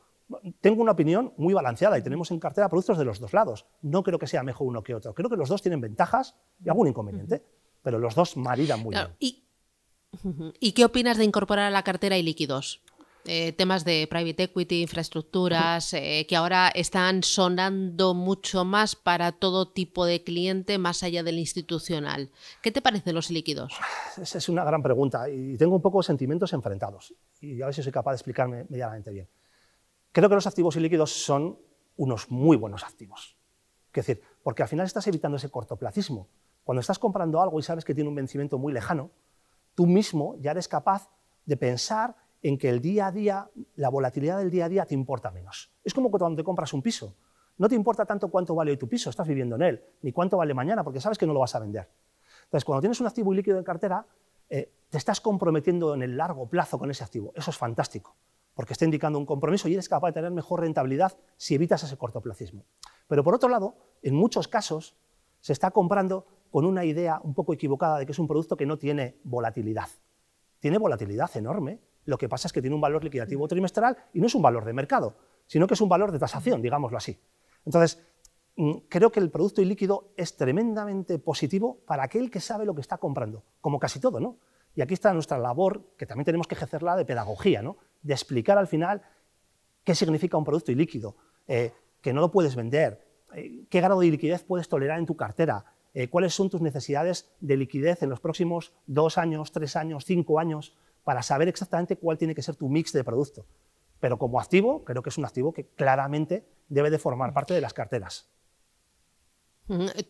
Tengo una opinión muy balanceada y tenemos en cartera productos de los dos lados. No creo que sea mejor uno que otro. Creo que los dos tienen ventajas y algún inconveniente, pero los dos maridan muy bien. ¿Y, ¿Y qué opinas de incorporar a la cartera y líquidos? Eh, temas de private equity, infraestructuras, eh, que ahora están sonando mucho más para todo tipo de cliente más allá del institucional. ¿Qué te parecen los líquidos? Esa es una gran pregunta y tengo un poco sentimientos enfrentados y a ver si soy capaz de explicarme medianamente bien. Creo que los activos ilíquidos son unos muy buenos activos. Es decir, porque al final estás evitando ese cortoplacismo. Cuando estás comprando algo y sabes que tiene un vencimiento muy lejano, tú mismo ya eres capaz de pensar en que el día a día, la volatilidad del día a día te importa menos. Es como cuando te compras un piso. No te importa tanto cuánto vale hoy tu piso, estás viviendo en él, ni cuánto vale mañana, porque sabes que no lo vas a vender. Entonces, cuando tienes un activo líquido en cartera, eh, te estás comprometiendo en el largo plazo con ese activo. Eso es fantástico, porque está indicando un compromiso y eres capaz de tener mejor rentabilidad si evitas ese cortoplacismo. Pero por otro lado, en muchos casos se está comprando con una idea un poco equivocada de que es un producto que no tiene volatilidad. Tiene volatilidad enorme, lo que pasa es que tiene un valor liquidativo trimestral y no es un valor de mercado, sino que es un valor de tasación, digámoslo así. Entonces, mm, creo que el producto ilíquido es tremendamente positivo para aquel que sabe lo que está comprando, como casi todo, ¿no? Y aquí está nuestra labor, que también tenemos que ejercerla de pedagogía, ¿no? De explicar al final qué significa un producto ilíquido, eh, que no lo puedes vender, eh, qué grado de liquidez puedes tolerar en tu cartera, eh, cuáles son tus necesidades de liquidez en los próximos dos años, tres años, cinco años, para saber exactamente cuál tiene que ser tu mix de producto. Pero como activo, creo que es un activo que claramente debe de formar parte de las carteras.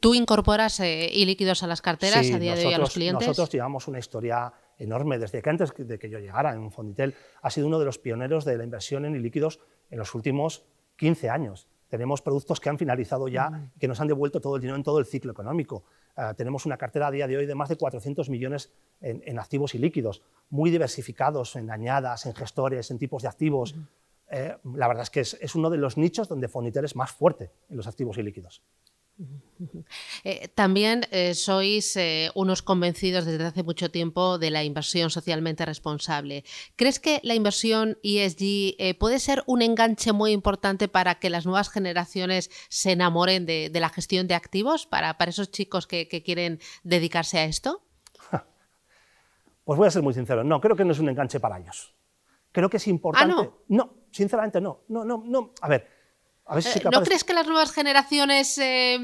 ¿Tú incorporas eh, líquidos a las carteras a día de hoy a los clientes? Nosotros llevamos una historia enorme. Desde que antes de que yo llegara en Fonditel, ha sido uno de los pioneros de la inversión en líquidos en los últimos 15 años. Tenemos productos que han finalizado ya, que nos han devuelto todo el dinero en todo el ciclo económico. Eh, tenemos una cartera a día de hoy de más de 400 millones en, activos y líquidos, muy diversificados en añadas, en gestores, en tipos de activos. Eh, la verdad es que es, uno de los nichos donde Fonitel es más fuerte en los activos y líquidos. Eh, también eh, sois eh, unos convencidos desde hace mucho tiempo de la inversión socialmente responsable. ¿Crees que la inversión ESG puede ser un enganche muy importante para que las nuevas generaciones se enamoren de, la gestión de activos, para, para esos chicos que, quieren dedicarse a esto? Pues voy a ser muy sincero, no, creo que no es un enganche para ellos. Creo que es importante. ¿Ah, no? no, sinceramente no. No, no, no. A ver, eh, ¿No crees que las nuevas generaciones eh,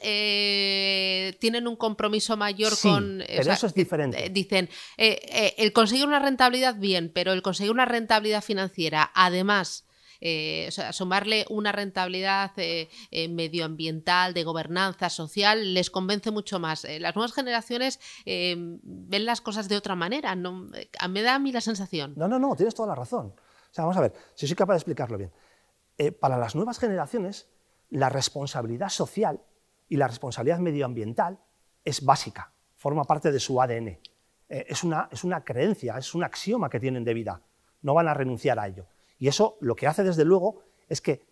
eh, tienen un compromiso mayor con... pero eso es diferente. dicen, el conseguir una rentabilidad bien, pero el conseguir una rentabilidad financiera, además... O sea, sumarle una rentabilidad medioambiental, de gobernanza social, les convence mucho más. las nuevas generaciones ven las cosas de otra manera. No, me da a mí la sensación. No, no, no, tienes toda la razón. O sea, vamos a ver, si soy capaz de explicarlo bien. Eh, para las nuevas generaciones la responsabilidad social y la responsabilidad medioambiental es básica, forma parte de su ADN. Eh, es, una, es una creencia, es un axioma que tienen de vida, no van a renunciar a ello. Y eso lo que hace desde luego es que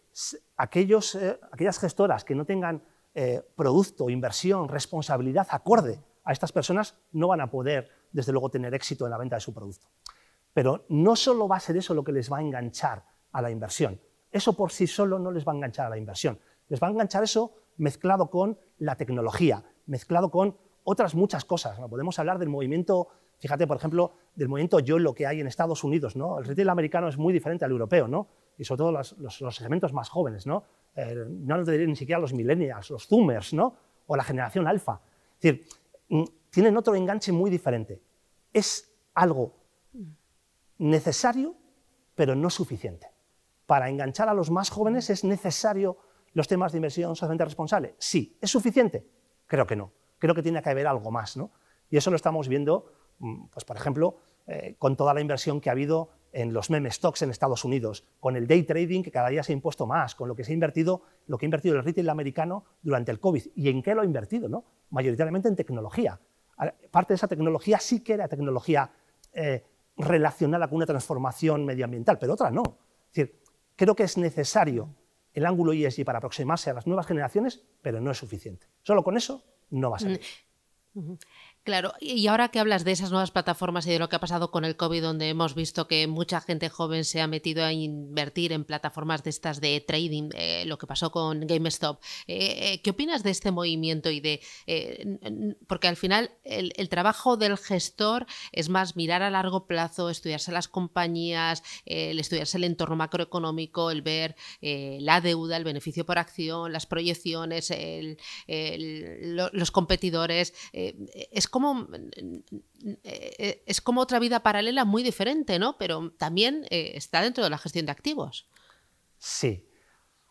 aquellos, eh, aquellas gestoras que no tengan producto, inversión, responsabilidad acorde a estas personas no van a poder, desde luego, tener éxito en la venta de su producto. Pero no solo va a ser eso lo que les va a enganchar a la inversión, eso por sí solo no les va a enganchar a la inversión. Les va a enganchar eso mezclado con la tecnología, mezclado con otras muchas cosas. Podemos hablar del movimiento, fíjate, por ejemplo, del movimiento YOLO que hay en Estados Unidos. ¿no? El retail americano es muy diferente al europeo, ¿no? y sobre todo los, segmentos más jóvenes. No, eh, no diré ni siquiera los millennials, los zoomers ¿no? o la generación alfa. Es decir, mm, tienen otro enganche muy diferente. Es algo necesario, pero no suficiente para enganchar a los más jóvenes es necesario los temas de inversión socialmente responsable. Sí, ¿es suficiente? Creo que no. Creo que tiene que haber algo más. ¿no? Y eso lo estamos viendo, mm, pues, por ejemplo, eh, con toda la inversión que ha habido en los meme stocks en Estados Unidos, con el day trading que cada día se ha impuesto más, con lo que se ha invertido, lo que ha invertido el retail americano durante el COVID. ¿Y en qué lo ha invertido? ¿no? Mayoritariamente en tecnología. Parte de esa tecnología sí que era tecnología eh, relacionada con una transformación medioambiental, pero otra no. Es decir, creo que es necesario el ángulo ESG para aproximarse a las nuevas generaciones, pero no es suficiente. Solo con eso no va a salir. Claro, y ahora que hablas de esas nuevas plataformas y de lo que ha pasado con el COVID, donde hemos visto que mucha gente joven se ha metido a invertir en plataformas de estas de trading, eh, lo que pasó con GameStop, eh, eh, ¿qué opinas de este movimiento y de porque al final el, trabajo del gestor es más mirar a largo plazo, estudiarse las compañías, el estudiarse el entorno macroeconómico, el ver la deuda, el beneficio por acción, las proyecciones, los competidores, es como eh, es como otra vida paralela muy diferente, ¿no? Pero también eh, está dentro de la gestión de activos. Sí.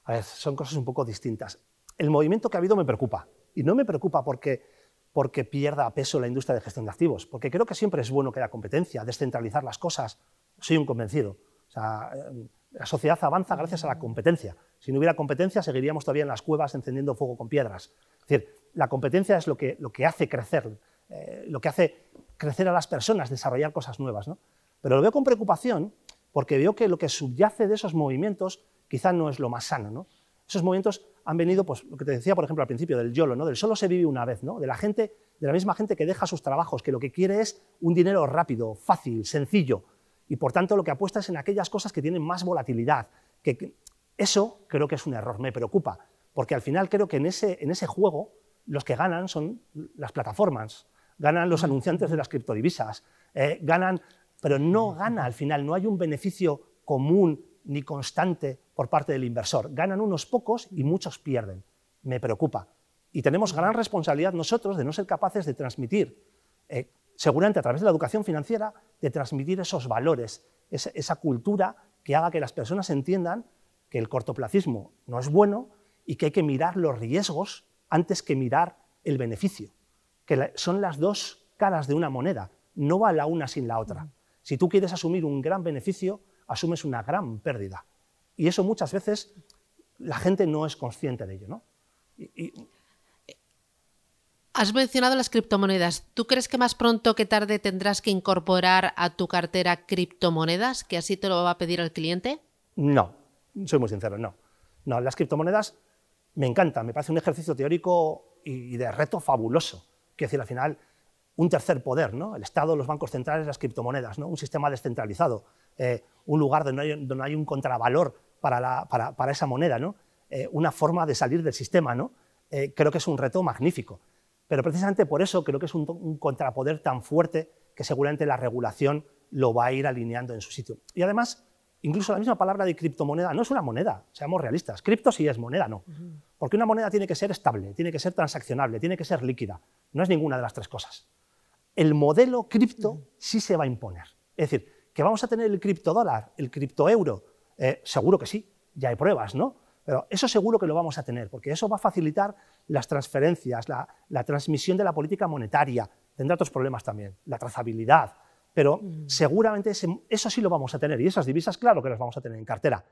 A ver, son cosas un poco distintas. El movimiento que ha habido me preocupa. Y no me preocupa porque, porque pierda peso la industria de gestión de activos, porque creo que siempre es bueno que haya competencia, descentralizar las cosas. Soy un convencido. Eh, la sociedad avanza gracias a la competencia. Si no hubiera competencia, seguiríamos todavía en las cuevas encendiendo fuego con piedras. Es decir, la competencia es lo que, lo que hace crecer eh, lo que hace crecer a las personas, desarrollar cosas nuevas. ¿no? Pero lo veo con preocupación porque veo que lo que subyace de esos movimientos quizá no es lo más sano. ¿no? Esos movimientos han venido, pues lo que te decía, por ejemplo, al principio, del YOLO, ¿no? del solo se vive una vez, ¿no? de la gente, de la misma gente que deja sus trabajos, que lo que quiere es un dinero rápido, fácil, sencillo, y por tanto lo que apuesta es en aquellas cosas que tienen más volatilidad. Que, eso creo que es un error, me preocupa, porque al final creo que en ese, en ese juego los que ganan son las plataformas, ganan los anunciantes de las criptodivisas, eh, ganan, pero no gana al final, no hay un beneficio común ni constante por parte del inversor. Ganan unos pocos y muchos pierden. Me preocupa. Y tenemos gran responsabilidad nosotros de no ser capaces de transmitir, eh, seguramente a través de la educación financiera, de transmitir esos valores, esa, esa cultura que haga que las personas entiendan que el cortoplacismo no es bueno y que hay que mirar los riesgos antes que mirar el beneficio que son las dos caras de una moneda, no va la una sin la otra. Si tú quieres asumir un gran beneficio, asumes una gran pérdida. Y eso muchas veces la gente no es consciente de ello. ¿no? Has mencionado las criptomonedas. ¿Tú crees que más pronto que tarde tendrás que incorporar a tu cartera criptomonedas, que así te lo va a pedir el cliente? No, soy muy sincero, no. No, las criptomonedas me encantan, me parece un ejercicio teórico y de reto fabuloso. Quiero decir, al final, un tercer poder, ¿no? el Estado, los bancos centrales, las criptomonedas, ¿no? un sistema descentralizado, eh, un lugar donde no, hay, un contravalor para, para, esa moneda, ¿no? Eh, una forma de salir del sistema. ¿no? Eh, creo que es un reto magnífico. Pero precisamente por eso creo que es un, contrapoder tan fuerte que seguramente la regulación lo va a ir alineando en su sitio. Y además, incluso la misma palabra de criptomoneda no es una moneda, seamos realistas. Cripto sí es moneda, no. Porque una moneda tiene que ser estable, tiene que ser transaccionable, tiene que ser líquida. No es ninguna de las tres cosas. El modelo cripto sí se va a imponer. Es decir, que vamos a tener el criptodólar, el criptoeuro, eh, seguro que sí, ya hay pruebas, ¿no? Pero eso seguro que lo vamos a tener, porque eso va a facilitar las transferencias, la, la transmisión de la política monetaria, tendrá otros problemas también, la trazabilidad, pero mm. seguramente eso sí lo vamos a tener y esas divisas, claro que las vamos a tener en cartera.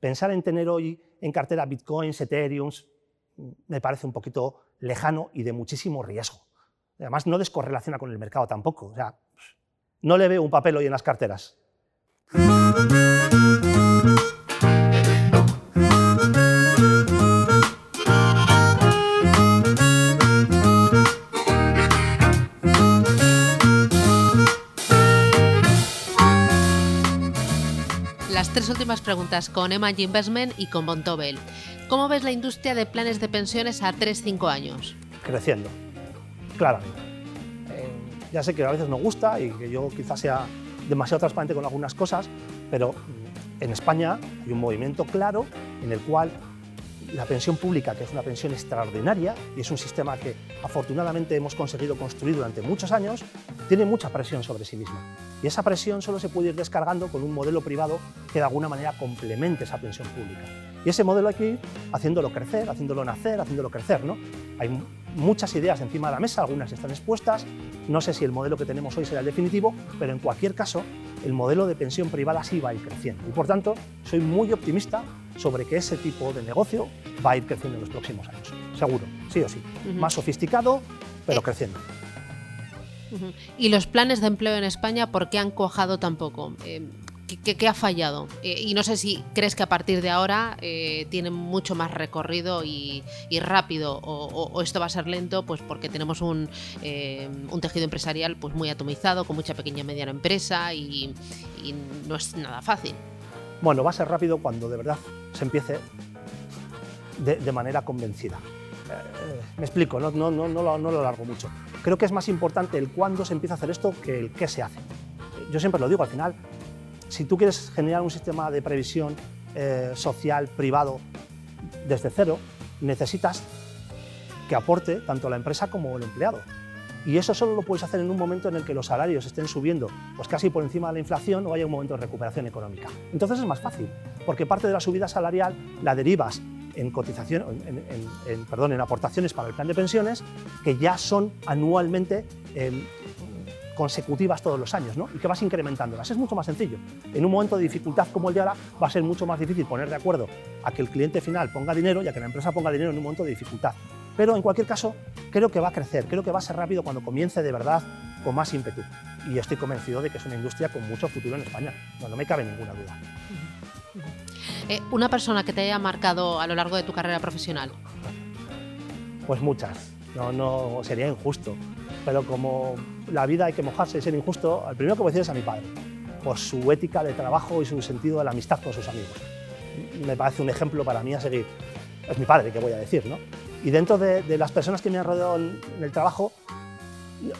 Pensar en tener hoy en cartera bitcoins, ethereum, mm, me parece un poquito lejano y de muchísimo riesgo. Además, no descorrelaciona con el mercado tampoco. O sea, no le veo un papel hoy en las carteras. Tres últimas preguntas con Emangy Investment y con Bontobel. ¿Cómo ves la industria de planes de pensiones a 3-5 años? Creciendo, claramente. Eh, ya sé que a veces no gusta y que yo quizás sea demasiado transparente con algunas cosas, pero en España hay un movimiento claro en el cual la pensión pública, que es una pensión extraordinaria y es un sistema que afortunadamente hemos conseguido construir durante muchos años, tiene mucha presión sobre sí misma. Y esa presión solo se puede ir descargando con un modelo privado que de alguna manera complemente esa pensión pública. Y ese modelo hay que ir haciéndolo crecer, haciéndolo nacer, haciéndolo crecer. ¿no? Hay muchas ideas encima de la mesa, algunas están expuestas. No sé si el modelo que tenemos hoy será el definitivo, pero en cualquier caso, el modelo de pensión privada sí va a ir creciendo. Y por tanto, soy muy optimista sobre que ese tipo de negocio va a ir creciendo en los próximos años. Seguro, sí o sí. Más sofisticado, pero eh, creciendo. ¿Y los planes de empleo en España por qué han cuajado tan poco? Eh, ¿Qué, ha fallado? Eh, y no sé si crees que a partir de ahora eh, tiene mucho más recorrido y, rápido o, esto va a ser lento pues porque tenemos un, un, tejido empresarial pues muy atomizado, con mucha pequeña y mediana empresa y, no es nada fácil. Bueno, va a ser rápido cuando de verdad se empiece de, manera convencida. me explico, no, lo, no lo largo mucho. Creo que es más importante el cuándo se empieza a hacer esto que el qué se hace. Yo siempre lo digo, al final si tú quieres generar un sistema de previsión eh, social privado desde cero, necesitas que aporte tanto la empresa como el empleado. Y eso solo lo puedes hacer en un momento en el que los salarios estén subiendo pues casi por encima de la inflación o haya un momento de recuperación económica. Entonces es más fácil, porque parte de la subida salarial la derivas en, cotización, en, perdón, en aportaciones para el plan de pensiones que ya son anualmente em, consecutivas todos los años, ¿no? y que vas incrementándolas. Es mucho más sencillo. En un momento de dificultad como el de ahora, va a ser mucho más difícil poner de acuerdo a que el cliente final ponga dinero y a que la empresa ponga dinero en un momento de dificultad. Pero en cualquier caso, creo que va a crecer, creo que va a ser rápido cuando comience de verdad con más ímpetu. Y estoy convencido de que es una industria con mucho futuro en España. No, no me cabe ninguna duda. Eh, ¿Una persona que te haya marcado a lo largo de tu carrera profesional? Pues muchas. No, no sería injusto pero como la vida hay que mojarse y ser injusto, al primero que voy a decir es a mi padre, por su ética de trabajo y su sentido de la amistad con sus amigos. Me parece un ejemplo para mí a seguir. Es mi padre, que voy a decir, ¿no? Y dentro de, las personas que me han rodeado en, el trabajo,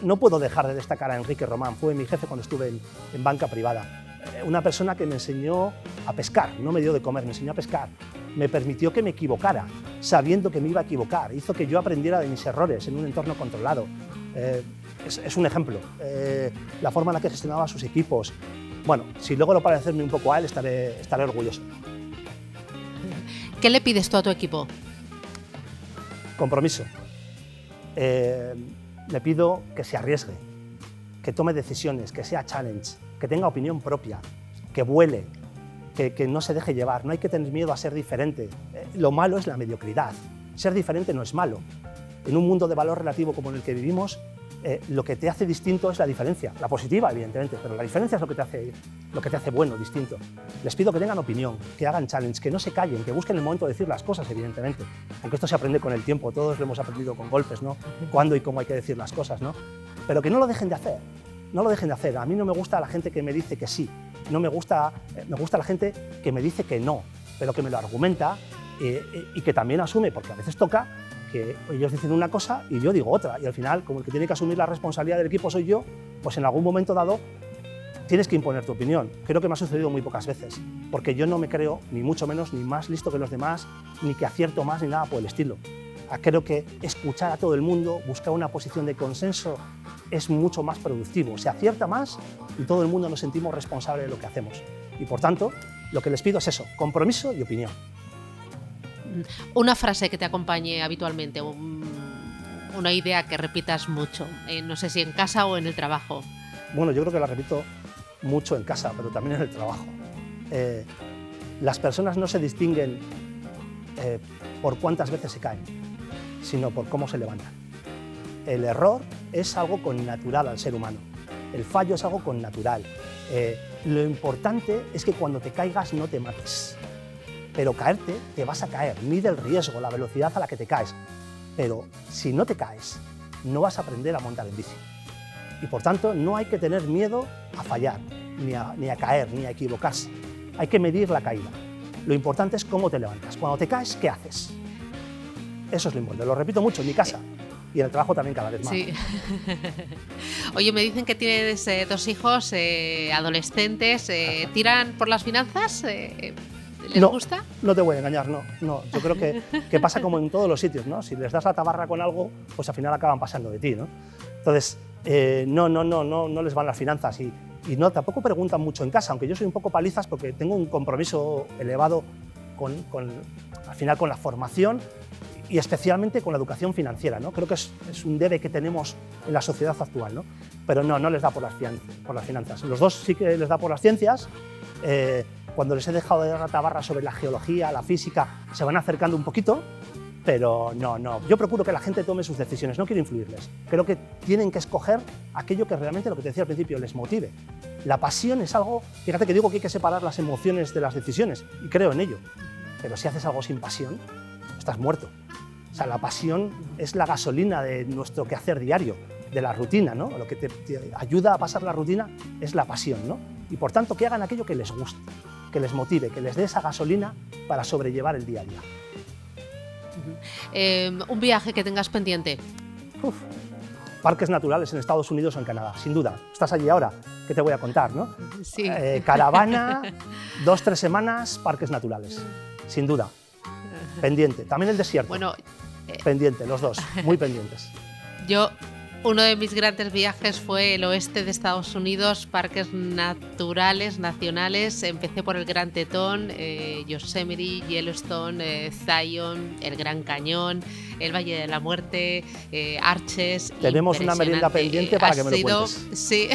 no puedo dejar de destacar a Enrique Román, fue mi jefe cuando estuve en, banca privada. Eh, una persona que me enseñó a pescar, no me dio de comer, me enseñó a pescar. Me permitió que me equivocara, sabiendo que me iba a equivocar. Hizo que yo aprendiera de mis errores en un entorno controlado. Eh, es, un ejemplo. Eh, la forma en la que gestionaba sus equipos. Bueno, si logro parecerme un poco a él, estaré, estaré orgulloso. ¿Qué le pides tú a tu equipo? Compromiso. Eh, le pido que se arriesgue, que tome decisiones, que sea challenge, que tenga opinión propia, que vuele, que, que no se deje llevar. No hay que tener miedo a ser diferente. lo malo es la mediocridad. Ser diferente no es malo en un mundo de valor relativo como en el que vivimos, eh, lo que te hace distinto es la diferencia, la positiva, evidentemente, pero la diferencia es lo que, te hace, lo que te hace bueno, distinto. Les pido que tengan opinión, que hagan challenge, que no se callen, que busquen el momento de decir las cosas, evidentemente. Aunque esto se aprende con el tiempo, todos lo hemos aprendido con golpes, ¿no? Cuándo y cómo hay que decir las cosas, ¿no? Pero que no lo dejen de hacer, no lo dejen de hacer. A mí no me gusta la gente que me dice que sí, no me gusta, eh, me gusta la gente que me dice que no, pero que me lo argumenta eh, y que también asume, porque a veces toca, que ellos dicen una cosa y yo digo otra. Y al final, como el que tiene que asumir la responsabilidad del equipo soy yo, pues en algún momento dado tienes que imponer tu opinión. Creo que me ha sucedido muy pocas veces, porque yo no me creo ni mucho menos ni más listo que los demás, ni que acierto más ni nada por el estilo. Ah, creo que escuchar a todo el mundo, buscar una posición de consenso es mucho más productivo. Se acierta más y todo el mundo nos sentimos responsables de lo que hacemos. Y por tanto, lo que les pido es eso, compromiso y opinión una frase que te acompañe habitualmente, una idea que repitas mucho, eh, no sé si en casa o en el trabajo. Bueno, yo creo que la repito mucho en casa, pero también en el trabajo. Eh, las personas no se distinguen eh, por cuántas veces se caen, sino por cómo se levantan. El error es algo con natural al ser humano. El fallo es algo con natural. lo importante es que cuando te caigas no te mates pero caerte te vas a caer. Mide el riesgo, la velocidad a la que te caes. Pero si no te caes, no vas a aprender a montar en bici. Y por tanto, no hay que tener miedo a fallar, ni a, ni a caer, ni a equivocarse. Hay que medir la caída. Lo importante es cómo te levantas. Cuando te caes, ¿qué haces? Eso es lo importante. Lo repito mucho en mi casa y en el trabajo también cada vez más. Sí. Oye, me dicen que tienes eh, dos hijos eh, adolescentes. Eh, ¿Tiran por las finanzas? ¿Les no, gusta? No te voy a engañar, no. no. Yo creo que, que, pasa como en todos los sitios, ¿no? Si les das la tabarra con algo, pues al final acaban pasando de ti, ¿no? Entonces, eh, no, no, no, no, no les van las finanzas y, y, no, tampoco preguntan mucho en casa, aunque yo soy un poco palizas porque tengo un compromiso elevado con, con al final con la formación y especialmente con la educación financiera, ¿no? Creo que es, es, un debe que tenemos en la sociedad actual, ¿no? Pero no, no les da por las, por las finanzas. Los dos sí que les da por las ciencias, eh, cuando les he dejado de dar tabarra sobre la geología, la física, se van acercando un poquito, pero no, no. Yo procuro que la gente tome sus decisiones, no quiero influirles. Creo que tienen que escoger aquello que realmente, lo que te decía al principio, les motive. La pasión es algo, fíjate que digo que hay que separar las emociones de las decisiones, y creo en ello. Pero si haces algo sin pasión, estás muerto. O sea, la pasión es la gasolina de nuestro quehacer diario, de la rutina, ¿no? Lo que te, te ayuda a pasar la rutina es la pasión, ¿no? Y por tanto, que hagan aquello que les guste, que les motive, que les dé esa gasolina para sobrellevar el día a día. Eh, un viaje que tengas pendiente. Uf, parques naturales en Estados Unidos o en Canadá, sin duda. Estás allí ahora, ¿qué te voy a contar? ¿no? Sí. Eh, caravana, dos, tres semanas, parques naturales, sin duda. Pendiente. También el desierto. Bueno, pendiente, los dos, muy pendientes. yo uno de mis grandes viajes fue el oeste de Estados Unidos, parques naturales, nacionales. Empecé por el Gran Tetón, eh, Yosemite, Yellowstone, eh, Zion, el Gran Cañón, el Valle de la Muerte, eh, Arches. Tenemos una merienda pendiente para que me lo sido- cuentes. Sí.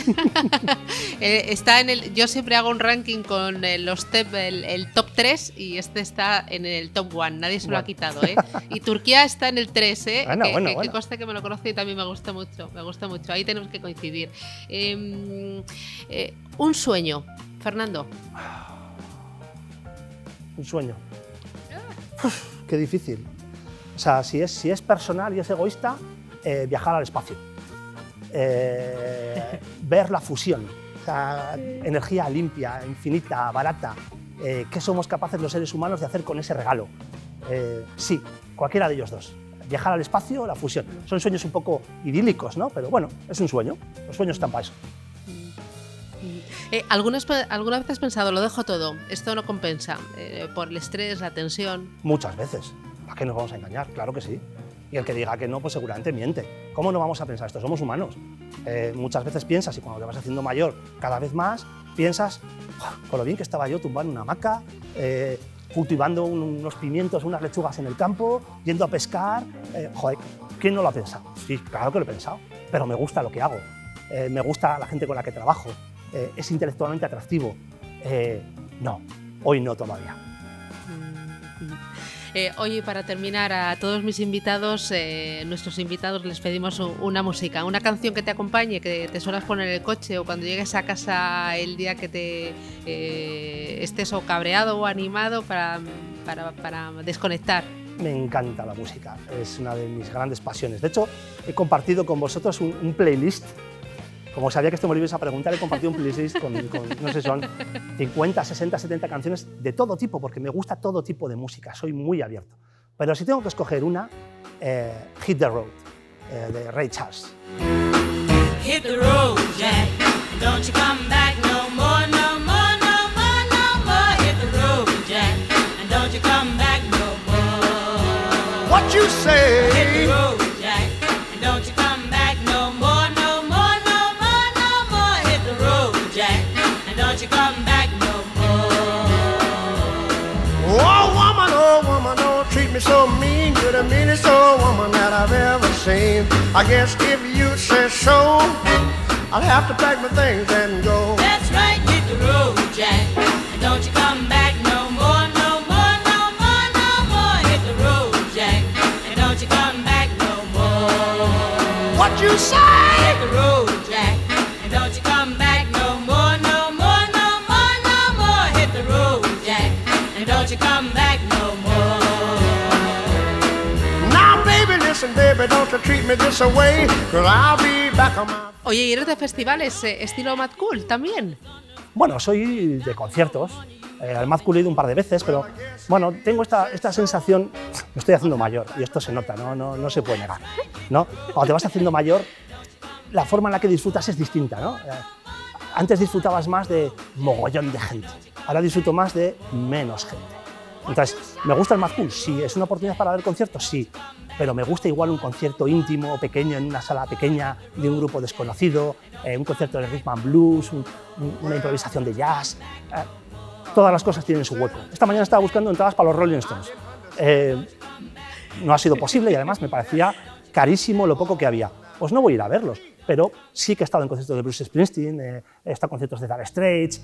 Está en el. Yo siempre hago un ranking con los top, el, el top 3 y este está en el top 1. Nadie se lo ha quitado, ¿eh? Y Turquía está en el 3, ¿eh? Bueno, que, bueno, que- que bueno. conste que me lo conoce y también me gusta mucho. Me gusta mucho. Ahí tenemos que coincidir. Eh, eh, un sueño, Fernando. Un sueño. Uf, qué difícil. O sea, si es, si es personal y es egoísta, eh, viajar al espacio. Eh, ver la fusión. O sea, energía limpia, infinita, barata. ¿Qué somos capaces los seres humanos de hacer con ese regalo? Sí, cualquiera de ellos dos. Viajar al espacio la fusión. Son sueños un poco idílicos, ¿no? Pero bueno, es un sueño. Los sueños están para eso. Eh, ¿algunas, pe- ¿Alguna vez has pensado, lo dejo todo, esto no compensa? eh, por el estrés, la tensión. Muchas veces. ¿A qué nos vamos a engañar? Claro que sí. Y el que diga que no, pues seguramente miente. ¿Cómo no vamos a pensar esto? Somos humanos. Eh, muchas veces piensas, y cuando te vas haciendo mayor cada vez más, piensas, "Buah, con lo bien que estaba yo tumbado en una hamaca, eh, cultivando un- unos pimientos, unas lechugas en el campo, yendo a pescar. Eh, joder, ¿quién no lo ha pensado? Sí, claro que lo he pensado, pero me gusta lo que hago. Eh, me gusta la gente con la que trabajo. Eh, es intelectualmente atractivo. No, hoy no todavía. Eh, oye, para terminar, a todos mis invitados, eh, nuestros invitados, les pedimos una música, una canción que te acompañe, que te suelas poner en el coche o cuando llegues a casa el día que te eh, estés o cabreado o animado para desconectar. Me encanta la música, es una de mis grandes pasiones. De hecho, he compartido con vosotros un, un playlist. Como sabía que esto me lo ibais a preguntar, he compartido un playlist con, con, no sé, son 50, 60, 70 canciones de todo tipo, porque me gusta todo tipo de música, soy muy abierto. Pero si tengo que escoger una, eh, Hit the Road, eh, de Ray Charles. Hit the road, Jack. Don't you come back no you come back no more. Oh woman, oh woman, don't treat me so mean. You're the meanest old woman that I've ever seen. I guess if you say so, I'll have to pack my things and go. Oye, ¿y eres de festivales eh, estilo Mad Cool también? Bueno, soy de conciertos. Eh, al Mad Cool he ido un par de veces, pero bueno, tengo esta, esta sensación, me estoy haciendo mayor y esto se nota, no, no, no se puede negar. ¿no? Cuando te vas haciendo mayor, la forma en la que disfrutas es distinta. ¿no? Eh, antes disfrutabas más de mogollón de gente, ahora disfruto más de menos gente. Entonces, ¿me gusta el Mad Cool? Sí. ¿Es una oportunidad para ver conciertos? Sí. Pero me gusta igual un concierto íntimo, pequeño, en una sala pequeña, de un grupo desconocido, eh, un concierto de rhythm and blues, un- un- una improvisación de jazz. eh, todas las cosas tienen su hueco. Esta mañana estaba buscando entradas para los Rolling Stones. Eh, no ha sido posible y además me parecía carísimo lo poco que había. Pues no voy a ir a verlos, pero sí que he estado en conciertos de Bruce Springsteen, eh, he estado en conciertos de Dire Straits,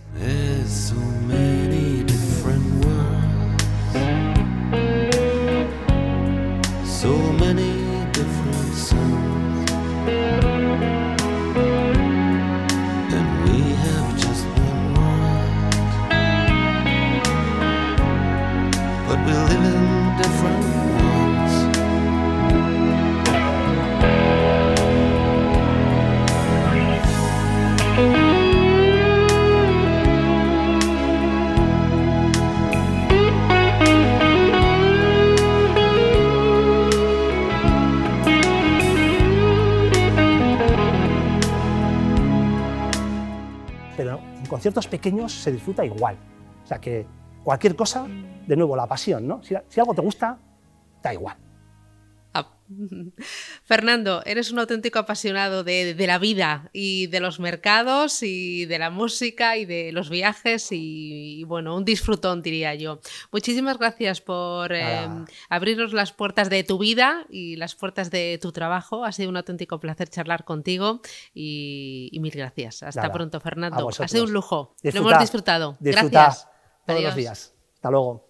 pequeños se disfruta igual. O sea que cualquier cosa, de nuevo, la pasión, ¿no? Si, si algo te gusta, da igual. Fernando, eres un auténtico apasionado de, de la vida y de los mercados y de la música y de los viajes y, y, bueno, un disfrutón diría yo. Muchísimas gracias por eh, abrirnos las puertas de tu vida y las puertas de tu trabajo. Ha sido un auténtico placer charlar contigo y, y mil gracias. Hasta Nada. pronto, Fernando. Ha sido un lujo. Lo hemos disfrutado. Disfrutad Gracias. todos Adiós. los días. Hasta luego.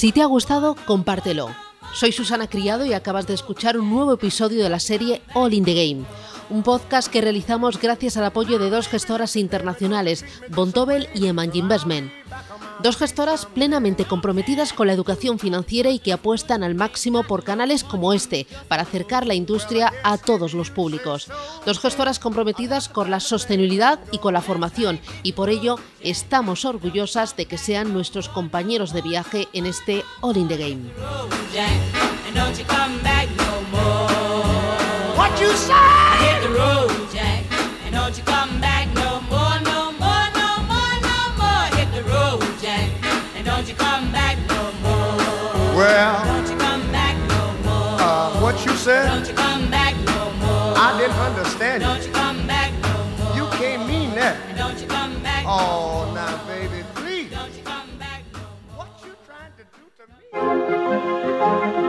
Si te ha gustado, compártelo. Soy Susana Criado y acabas de escuchar un nuevo episodio de la serie All in the Game, un podcast que realizamos gracias al apoyo de dos gestoras internacionales, Bontobel y Eman Investment. Dos gestoras plenamente comprometidas con la educación financiera y que apuestan al máximo por canales como este para acercar la industria a todos los públicos. Dos gestoras comprometidas con la sostenibilidad y con la formación y por ello estamos orgullosas de que sean nuestros compañeros de viaje en este All in the Game. road, Jack. And don't you come back no more. What you say? Well, Don't you come back no more. uh, what you said? Don't you come back no more. I didn't understand Don't you. you come back no more. You can't mean that. And don't you come back. Oh, now, baby, please. Don't you come back no more. What you trying to do to me?